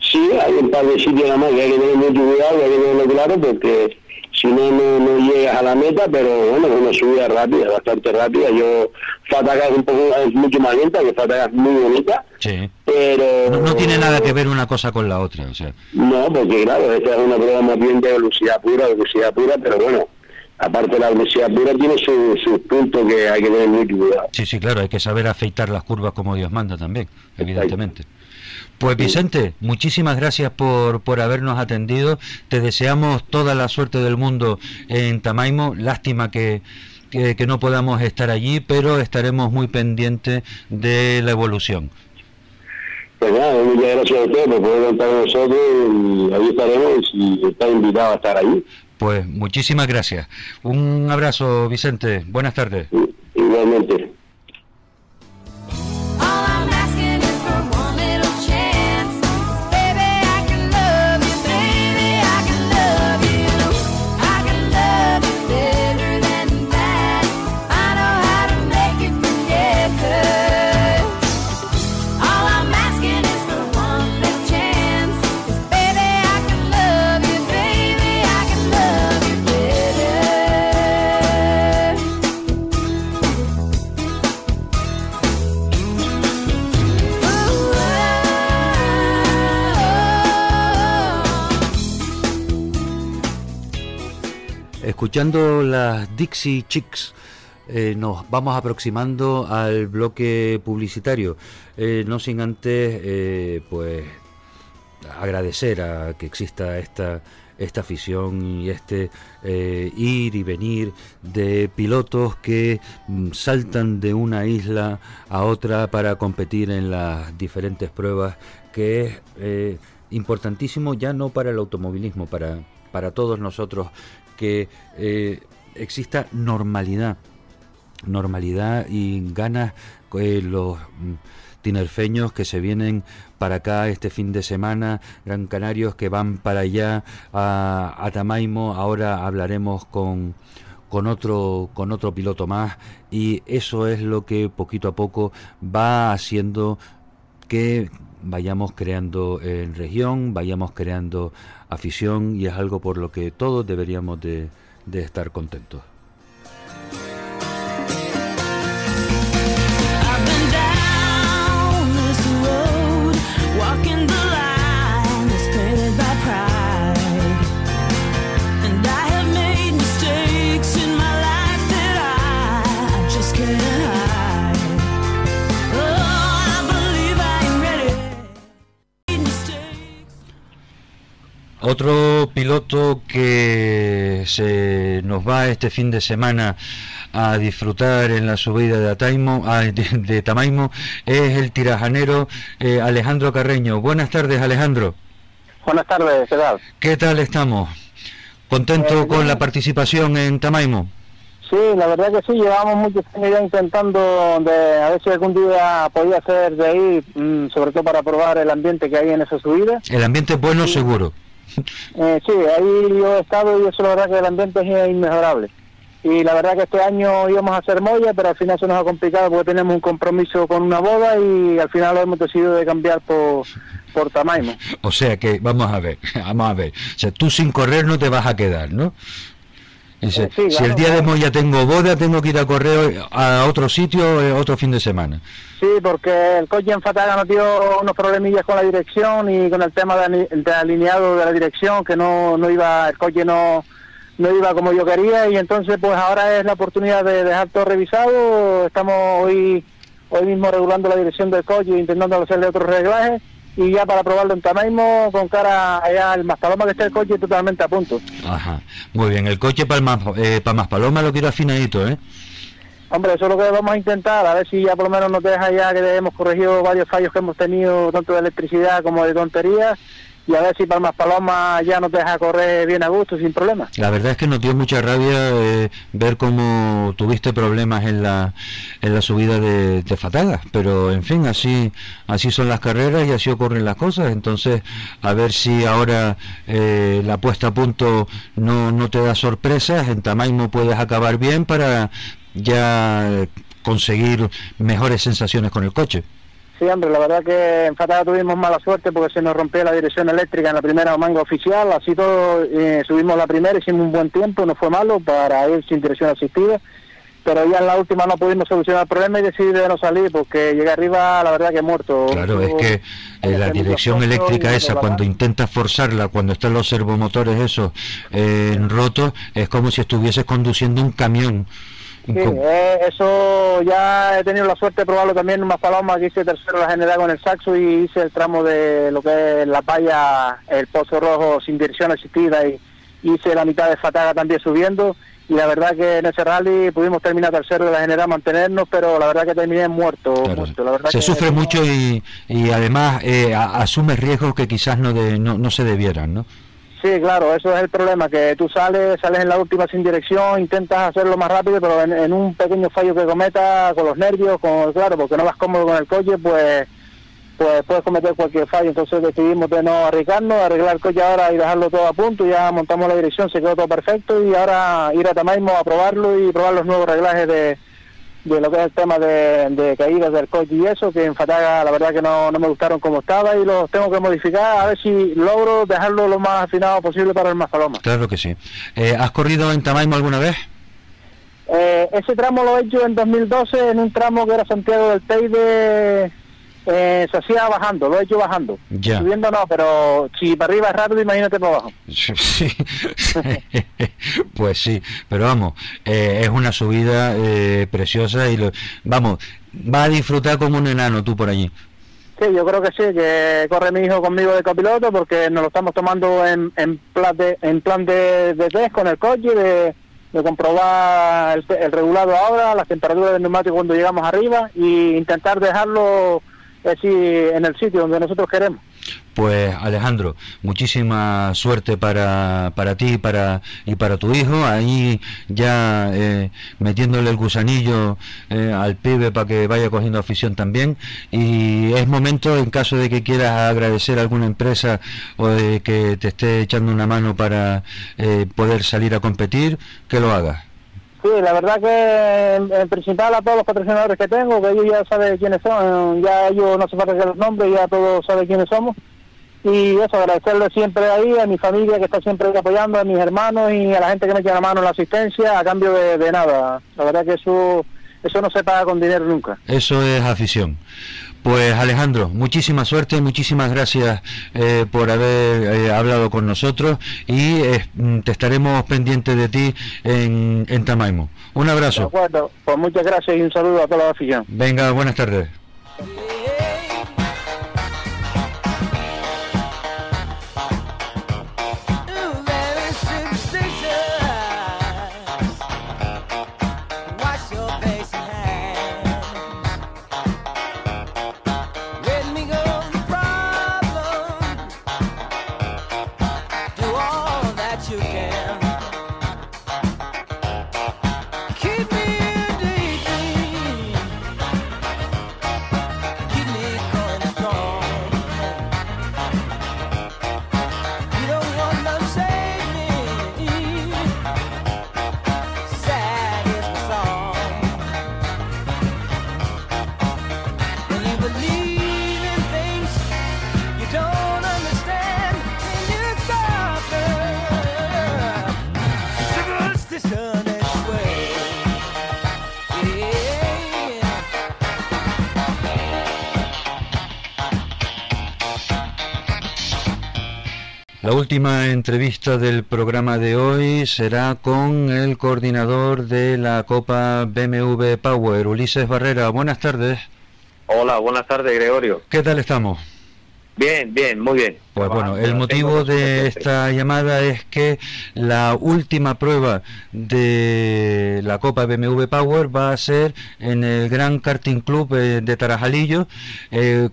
Sí, hay un par de sitios nada más que hay que tener mucho cuidado, hay que tenerlo claro porque si no, no, no llegas a la meta, pero bueno, es una subida rápida, bastante rápida. Yo, Fataga es un poco, es mucho más lenta, que Fataga es muy bonita, Sí. pero... No, no tiene nada que ver una cosa con la otra, o sea. No, porque claro, esta es una prueba más bien de velocidad pura, velocidad pura, pero bueno, aparte de la velocidad pura tiene sus su puntos que hay que tener mucho cuidado. Sí, sí, claro, hay que saber afeitar las curvas como Dios manda también, evidentemente. Pues Vicente, muchísimas gracias por, por habernos atendido. Te deseamos toda la suerte del mundo en Tamaimo. Lástima que, que, que no podamos estar allí, pero estaremos muy pendientes de la evolución. Pues nada, muchas gracias a ustedes por poder contar con nosotros y ahí estaremos y está invitado a estar ahí. Pues muchísimas gracias. Un abrazo, Vicente. Buenas tardes. Igualmente. Escuchando las Dixie Chicks, eh, nos vamos aproximando al bloque publicitario. Eh, no sin antes, eh, pues, agradecer a que exista esta esta afición y este ir y venir de pilotos que mm, saltan de una isla a otra para competir en las diferentes pruebas que es eh, importantísimo ya no para el automovilismo, para, para todos nosotros que eh, exista normalidad normalidad y ganas eh, los mm, tinerfeños que se vienen para acá este fin de semana, gran canarios que van para allá a, a Tamaimo, ahora hablaremos con con otro con otro piloto más y eso es lo que poquito a poco va haciendo que vayamos creando en región, vayamos creando afición y es algo por lo que todos deberíamos de, de estar contentos. Otro piloto que se nos va este fin de semana a disfrutar en la subida de, Ataimo, ah, de, Tamaimo es el tirajanero eh, Alejandro Carreño. Buenas tardes, Alejandro. Buenas tardes, ¿qué tal? ¿Qué tal estamos? ¿Contento Eh, con la participación en Tamaimo? Sí, la verdad que sí, llevamos muchos años ya intentando de a ver si algún día podía ser de ahí, mm, sobre todo para probar el ambiente que hay en esa subida. El ambiente es bueno, seguro. Eh, sí, ahí yo he estado y eso la verdad que el ambiente es inmejorable. Y la verdad que este año íbamos a hacer Moya, pero al final se nos ha complicado porque tenemos un compromiso con una boda y al final lo hemos decidido de cambiar por, por Tamaimo. O sea que, vamos a ver, vamos a ver. O sea, tú sin correr no te vas a quedar, ¿no? Dice, Eh, sí, si claro, el día de claro. Moya tengo boda, tengo que ir a correr a otro sitio eh, otro fin de semana. Sí, porque el coche en Fataga nos dio unos problemillas con la dirección y con el tema de, alineado de la dirección, que no, no iba, el coche no, no iba como yo quería y entonces pues ahora es la oportunidad de dejar todo revisado. Estamos hoy, hoy mismo regulando la dirección del coche intentando hacerle otros reglajes y ya para probarlo en Tamaimo con cara allá al Mastaloma que está el coche totalmente a punto. Ajá. Muy bien, el coche para eh, Más Paloma lo quiero afinadito, ¿eh? Hombre, eso es lo que vamos a intentar, a ver si ya por lo menos nos deja ya que hemos corregido varios fallos que hemos tenido, tanto de electricidad como de tonterías, y a ver si Palmas Paloma ya nos deja correr bien a gusto, sin problema. La verdad es que nos dio mucha rabia eh, ver cómo tuviste problemas en la en la subida de, de pero en fin, así así son las carreras y así ocurren las cosas. Entonces, a ver si ahora eh, la puesta a punto no, no te da sorpresas, en Tamaimo puedes acabar bien para ya conseguir mejores sensaciones con el coche. Sí, hombre, la verdad que en Fataga tuvimos mala suerte porque se nos rompió la dirección eléctrica en la primera manga oficial, así todo eh, subimos la primera, hicimos un buen tiempo, no fue malo para ir sin dirección asistida, pero ya en la última no pudimos solucionar el problema y decidí de no salir porque llegué arriba, la verdad que muerto. Claro, es que eh, la dirección eléctrica esa, cuando intentas forzarla, cuando están los servomotores esos eh, rotos, es como si estuvieses conduciendo un camión. Sí, eh, eso ya he tenido la suerte de probarlo también en más palomas, que hice tercero la general con el saxo y hice el tramo de lo que es la valla, el pozo rojo sin dirección asistida y hice la mitad de Fataga también subiendo y la verdad que en ese rally pudimos terminar tercero de la general, mantenernos, pero la verdad que terminé muerto. Claro, muerto. La verdad se que sufre no- mucho y, y además eh, a- asume riesgos que quizás no, de, no, no se debieran, ¿no? Sí, claro, eso es el problema, que tú sales, sales en la última sin dirección, intentas hacerlo más rápido, pero en, un pequeño fallo que cometas con los nervios, con, claro, porque no vas cómodo con el coche, pues pues puedes cometer cualquier fallo. Entonces decidimos de no arriesgarnos, arreglar el coche ahora y dejarlo todo a punto, ya montamos la dirección, se quedó todo perfecto y ahora ir a Tamaimo a probarlo y probar los nuevos reglajes de, de lo que es el tema de, de caídas del coche y eso, que en Fataga la verdad que no, no me gustaron como estaba y los tengo que modificar a ver si logro dejarlo lo más afinado posible para el Mazaloma. Claro que sí. Eh, ¿Has corrido en Tamaimo alguna vez? Eh, ese tramo lo he hecho en 2012 en un tramo que era Santiago del Teide, eh, se hacía bajando, lo he hecho bajando. Ya. Subiendo no, pero si para arriba es rápido, imagínate para abajo. Sí, pues sí, pero vamos, eh, es una subida eh, preciosa y lo, vamos, va a disfrutar como un enano tú por allí. Sí, yo creo que sí, que corre mi hijo conmigo de copiloto porque nos lo estamos tomando en, en plan de en plan de, de test con el coche, de, de comprobar el, el regulado ahora, las temperaturas del neumático cuando llegamos arriba y intentar dejarlo así en el sitio donde nosotros queremos. Pues Alejandro, muchísima suerte para, para ti y para, y para tu hijo, ahí ya eh, metiéndole el gusanillo eh, al pibe para que vaya cogiendo afición también. Y es momento, en caso de que quieras agradecer a alguna empresa o de que te esté echando una mano para eh, poder salir a competir, que lo hagas. Sí, la verdad que en, principal a todos los patrocinadores que tengo, que ellos ya saben quiénes son, ya ellos no se falta que los nombres, ya todos saben quiénes somos. Y eso, agradecerle siempre ahí a mi familia que está siempre apoyando, a mis hermanos y a la gente que me echa la mano en la asistencia a cambio de, de nada. La verdad que eso, eso no se paga con dinero nunca. Eso es afición. Pues Alejandro, muchísima suerte, muchísimas gracias eh, por haber eh, hablado con nosotros y eh, te estaremos pendientes de ti en, en Tamaimo. Un De abrazo. acuerdo, pues muchas gracias y un saludo a toda la afición. Venga, buenas tardes. La última entrevista del programa de hoy será con el coordinador de la Copa BMW Power, Ulises Barrera. Buenas tardes. Hola, buenas tardes, Gregorio. ¿Qué tal estamos? Bien, bien, muy bien. Pues bueno, el motivo de esta llamada es que la última prueba de la Copa BMW Power va a ser en el Gran Karting Club eh, de Tarajalillo eh,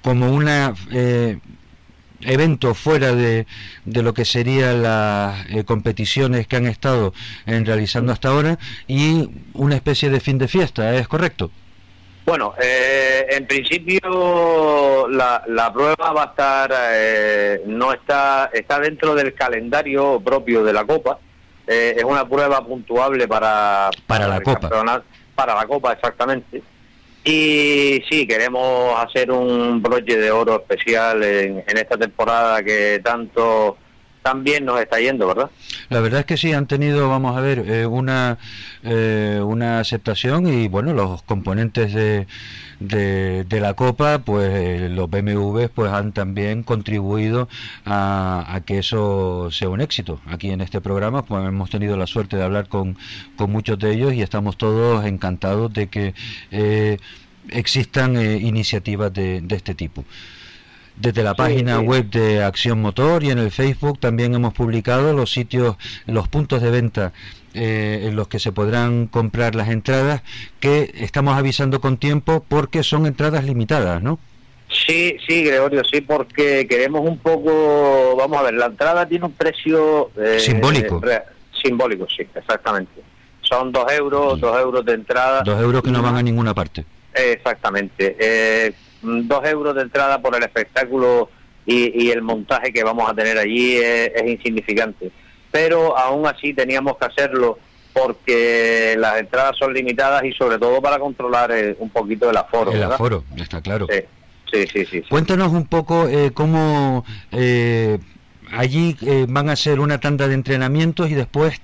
como una eh, evento fuera de, de lo que serían las eh, competiciones que han estado en realizando hasta ahora y una especie de fin de fiesta, ¿es correcto? Bueno, eh, en principio la, la prueba va a estar, eh, no está, está dentro del calendario propio de la Copa. Eh, es una prueba puntuable para, Para la el Copa. Para la Copa, exactamente. Y sí, queremos hacer un broche de oro especial en, en esta temporada que tanto tan bien nos está yendo, ¿verdad? La verdad es que sí, han tenido, vamos a ver, eh, una, eh, una aceptación y bueno, los componentes de, de, la Copa, pues eh, los BMW pues han también contribuido a, que eso sea un éxito. Aquí en este programa pues hemos tenido la suerte de hablar con, con muchos de ellos y estamos todos encantados de que existan iniciativas de este tipo. Desde la página sí. web de Acción Motor y en el Facebook también hemos publicado los sitios, los puntos de venta eh, en los que se podrán comprar las entradas, que estamos avisando con tiempo porque son entradas limitadas, ¿no? Sí, sí, Gregorio, sí, porque queremos un poco, vamos a ver, la entrada tiene un precio... eh, Simbólico. re- simbólico, sí, exactamente. Son dos euros, dos euros de entrada. Dos euros que no van a ninguna parte. Exactamente. Eh, mm, dos euros de entrada por el espectáculo y, y el montaje que vamos a tener allí es, es insignificante. Pero aún así teníamos que hacerlo porque las entradas son limitadas y sobre todo para controlar eh, un poquito el aforo. El ¿verdad? aforo, está claro. Sí, sí, sí. sí, sí. Cuéntanos un poco eh, cómo eh, allí eh, van a ser una tanda de entrenamientos y después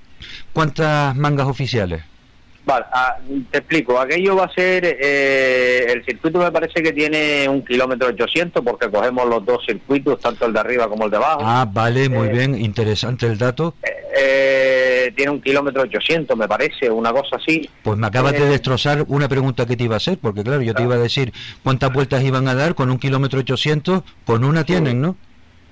cuántas mangas oficiales. Vale, ah, te explico. Aquello va a ser, eh, el circuito me parece que tiene un kilómetro 800 porque cogemos los dos circuitos, tanto el de arriba como el de abajo. Ah, vale, muy Eh, bien, interesante el dato. Eh, tiene un kilómetro 800, me parece, una cosa así. Pues me acabas de Eh, destrozar una pregunta que te iba a hacer, porque claro, yo te iba a decir cuántas vueltas iban a dar con un kilómetro 800, con una tienen, ¿no?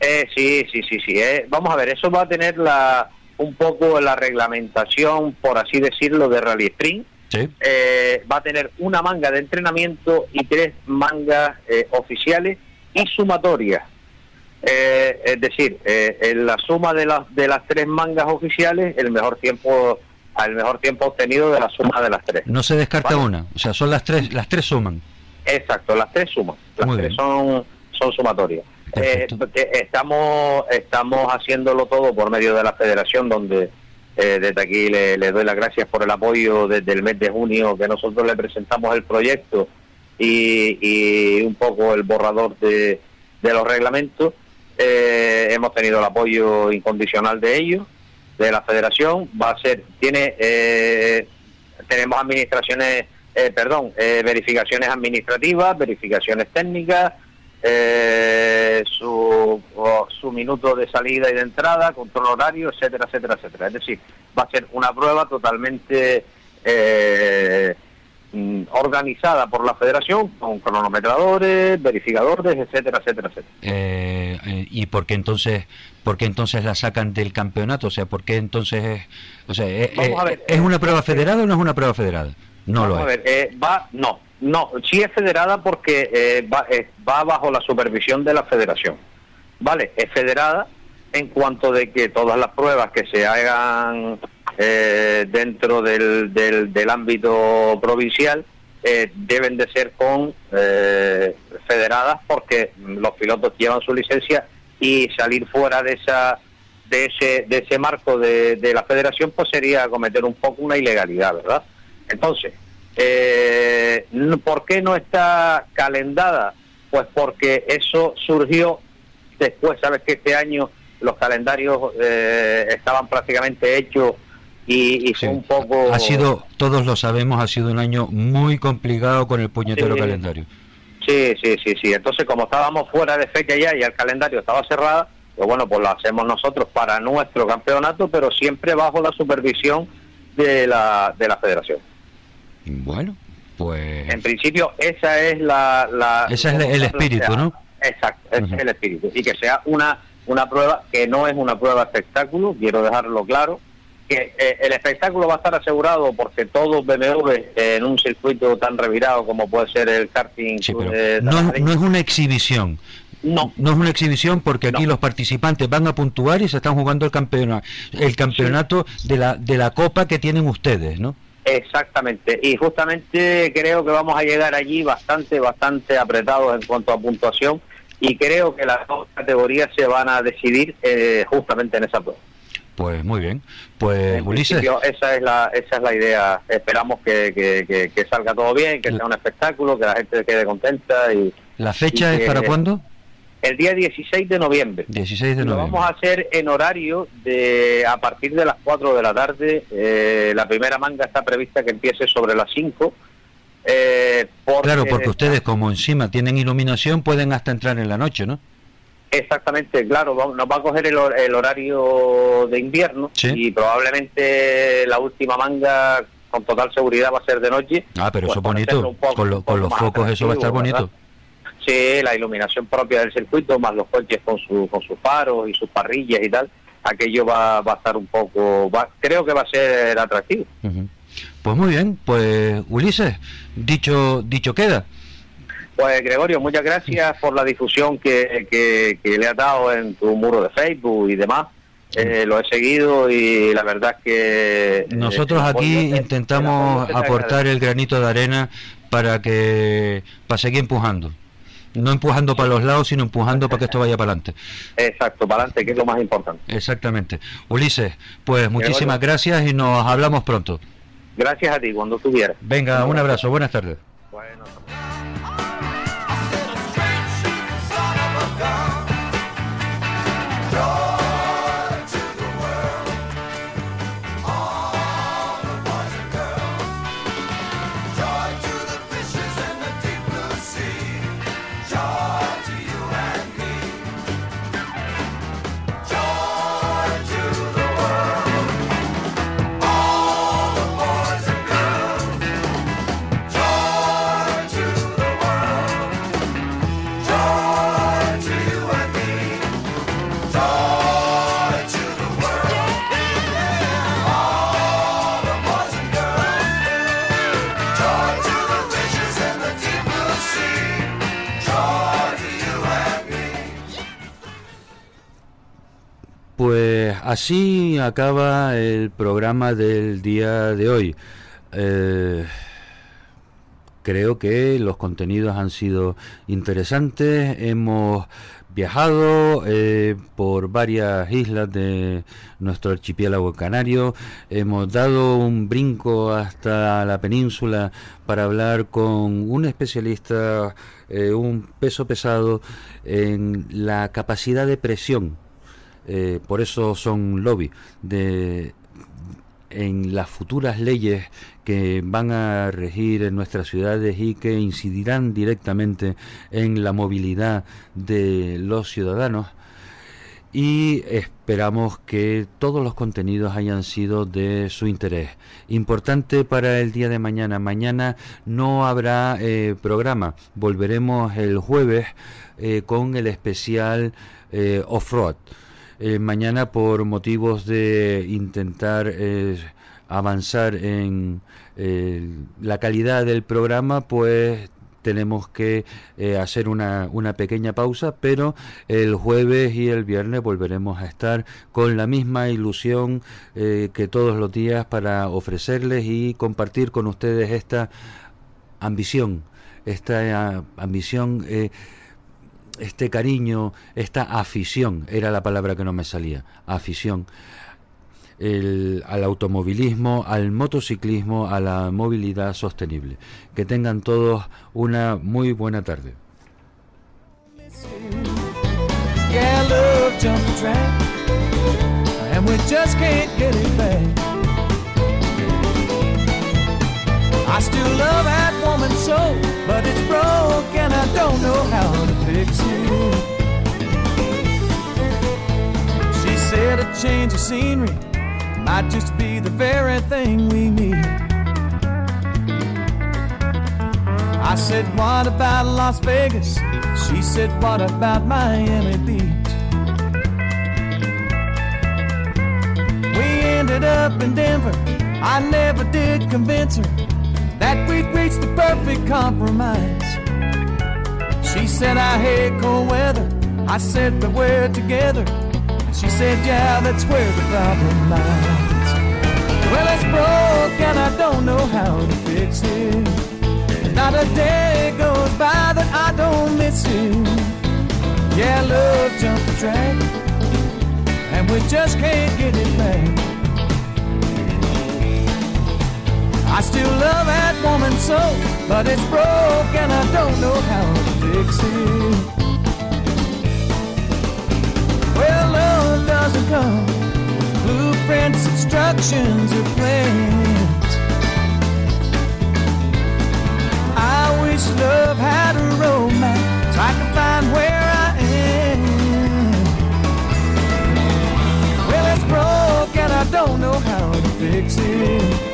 Eh, sí, sí, sí, sí. eh. Vamos a ver, eso va a tener la un poco la reglamentación, por así decirlo, de Rally Sprint. Sí. Eh, va a tener una manga de entrenamiento y tres mangas eh, oficiales y sumatorias. Eh, es decir, eh, en la suma de las de las tres mangas oficiales, el mejor tiempo, el mejor tiempo obtenido de la suma de las tres. No se descarta Vale. una, o sea, son las tres, las tres suman. Exacto, las tres suman, las Muy tres bien. son, son sumatorias. Eh, estamos, estamos haciéndolo todo por medio de la federación, donde eh, desde aquí le, doy las gracias por el apoyo desde el mes de junio que nosotros le presentamos el proyecto y, y un poco el borrador de, los reglamentos. Eh, hemos tenido el apoyo incondicional de ellos, de la federación. Va a ser, tiene, eh, tenemos administraciones, eh, perdón, verificaciones administrativas, verificaciones técnicas, eh, su, su minuto de salida y de entrada, control horario, etcétera, etcétera, etcétera. Es decir, va a ser una prueba totalmente eh, mm, organizada por la federación con cronometradores, verificadores, etcétera, etcétera, etcétera. Eh, eh, y por qué entonces, por qué entonces la sacan del campeonato, o sea, por qué entonces, es- o sea, eh, Vamos a ver, ¿es una prueba federada o no es una prueba federada? No Vamos lo a es. ver, eh, va, no, no, sí es federada porque eh, va, eh, va bajo la supervisión de la federación. Vale, es federada en cuanto de que todas las pruebas que se hagan eh, dentro del, del, del ámbito provincial eh, deben de ser con eh, federadas porque los pilotos llevan su licencia y salir fuera de esa de ese de ese marco de, de la federación pues sería cometer un poco una ilegalidad verdad entonces eh, ¿por qué no está calendada? pues porque eso surgió después sabes que este año los calendarios eh, estaban prácticamente hechos y, y fue un poco Ha sido, todos lo sabemos, ha sido un año muy complicado con el puñetero Sí. calendario. Sí, sí, sí, sí. Entonces, como estábamos fuera de fecha ya y el calendario estaba cerrado, pues bueno, pues lo hacemos nosotros para nuestro campeonato, pero siempre bajo la supervisión de la, de la federación. Bueno, pues En principio, esa es la... la Ese es el- el espíritu, ¿no? Exacto, ese es el espíritu. Y que sea una, una prueba que no es una prueba espectáculo, quiero dejarlo claro, que eh, el espectáculo va a estar asegurado porque todos BMW en un circuito tan revirado como puede ser el karting sí, pero no, es- no es una exhibición. no, No es una exhibición porque aquí No. los participantes van a puntuar y se están jugando el campeonato, el campeonato de la de la copa que tienen ustedes, ¿no? Exactamente, y justamente creo que vamos a llegar allí bastante, bastante apretados en cuanto a puntuación y creo que las dos categorías se van a decidir eh, justamente en esa prueba. Pues muy bien. Pues En Ulises, esa es la esa es la idea. Esperamos que, que, que- que salga todo bien, que La- sea un espectáculo, que la gente quede contenta. y ¿la fecha y es para cuándo? El día 16 de noviembre. 16 de Lo noviembre. vamos a hacer en horario de a partir de las 4 de la tarde. Eh, la primera manga está prevista que empiece sobre las 5. Eh, Claro, porque ustedes como encima tienen iluminación pueden hasta entrar en la noche, ¿no? Exactamente, claro, nos va a coger el, el horario de invierno Sí. y probablemente la última manga con total seguridad va a ser de noche. Ah, pero Pues eso es bonito. poco- Con, lo- con los focos eso va a estar bonito. ¿verdad? Sí, la iluminación propia del circuito, más los coches con, su, con sus faros y sus parrillas y tal, aquello va, va a estar un poco, va- creo que va a ser atractivo. Ujú. Pues muy bien, pues Ulises, dicho dicho queda. Pues Gregorio, muchas gracias por la difusión que, que, que le has dado en tu muro de Facebook y demás. Eh, lo he seguido y la verdad es que... eh, Nosotros aquí te- intentamos aportar el granito de arena para que para seguir empujando. No empujando para los lados, sino empujando para que esto vaya para adelante. Exacto, para adelante, que es lo más importante. Exactamente. Ulises, pues muchísimas gracias y nos hablamos pronto. Gracias a ti, cuando tú quieras. Venga, un abrazo, buenas tardes. Pues así acaba el programa del día de hoy. Eh, creo que los contenidos han sido interesantes. Hemos viajado eh, por varias islas de nuestro archipiélago canario. Hemos dado un brinco hasta la península para hablar con un especialista, eh, un peso pesado en la capacidad de presión eh, por eso son lobby en las futuras leyes que van a regir en nuestras ciudades y que incidirán directamente en la movilidad de los ciudadanos y esperamos que todos los contenidos hayan sido de su interés. Importante para el día de mañana. Mañana no habrá eh, programa. Volveremos el jueves eh, con el especial off-road. Eh, mañana por motivos de intentar eh, avanzar en eh, la calidad del programa, pues tenemos que eh, hacer una, una pequeña pausa, pero el jueves y el viernes volveremos a estar con la misma ilusión que todos los días para ofrecerles y compartir con ustedes esta ambición, esta ambición eh, este cariño, esta afición, era la palabra que no me salía, afición, al automovilismo, al motociclismo, a la movilidad sostenible. Que tengan todos una muy buena tarde. I still love that but it's broke and I don't know how to fix you. She said a change of scenery might just be the very thing we need. I said, What about Las Vegas? She said, What about Miami Beach? We ended up in Denver. I never did convince her that we'd reached the perfect compromise. She said, I hate cold weather. I said, But we're together. She said, Yeah, that's where the problem lies. Well, it's broke and I don't know how to fix it. Not a day goes by that I don't miss you. Yeah, love jump the track, and we just can't get it back. I still love that woman so, but it's broke and I don't know how to fix it. Well, love doesn't come with blueprints, instructions, or plans. I wish love had a romance so I can find where I am. Well, it's broke and I don't know how to fix it.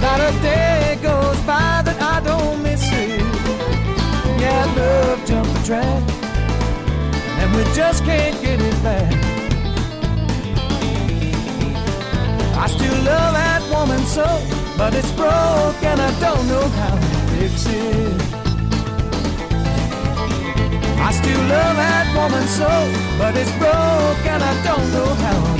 Not a day goes by that I don't miss it. Yeah, love jump the track, and we just can't get it back. I still love that woman so, but it's broke and I don't know how to fix it. I still love that woman so, but it's broke and I don't know how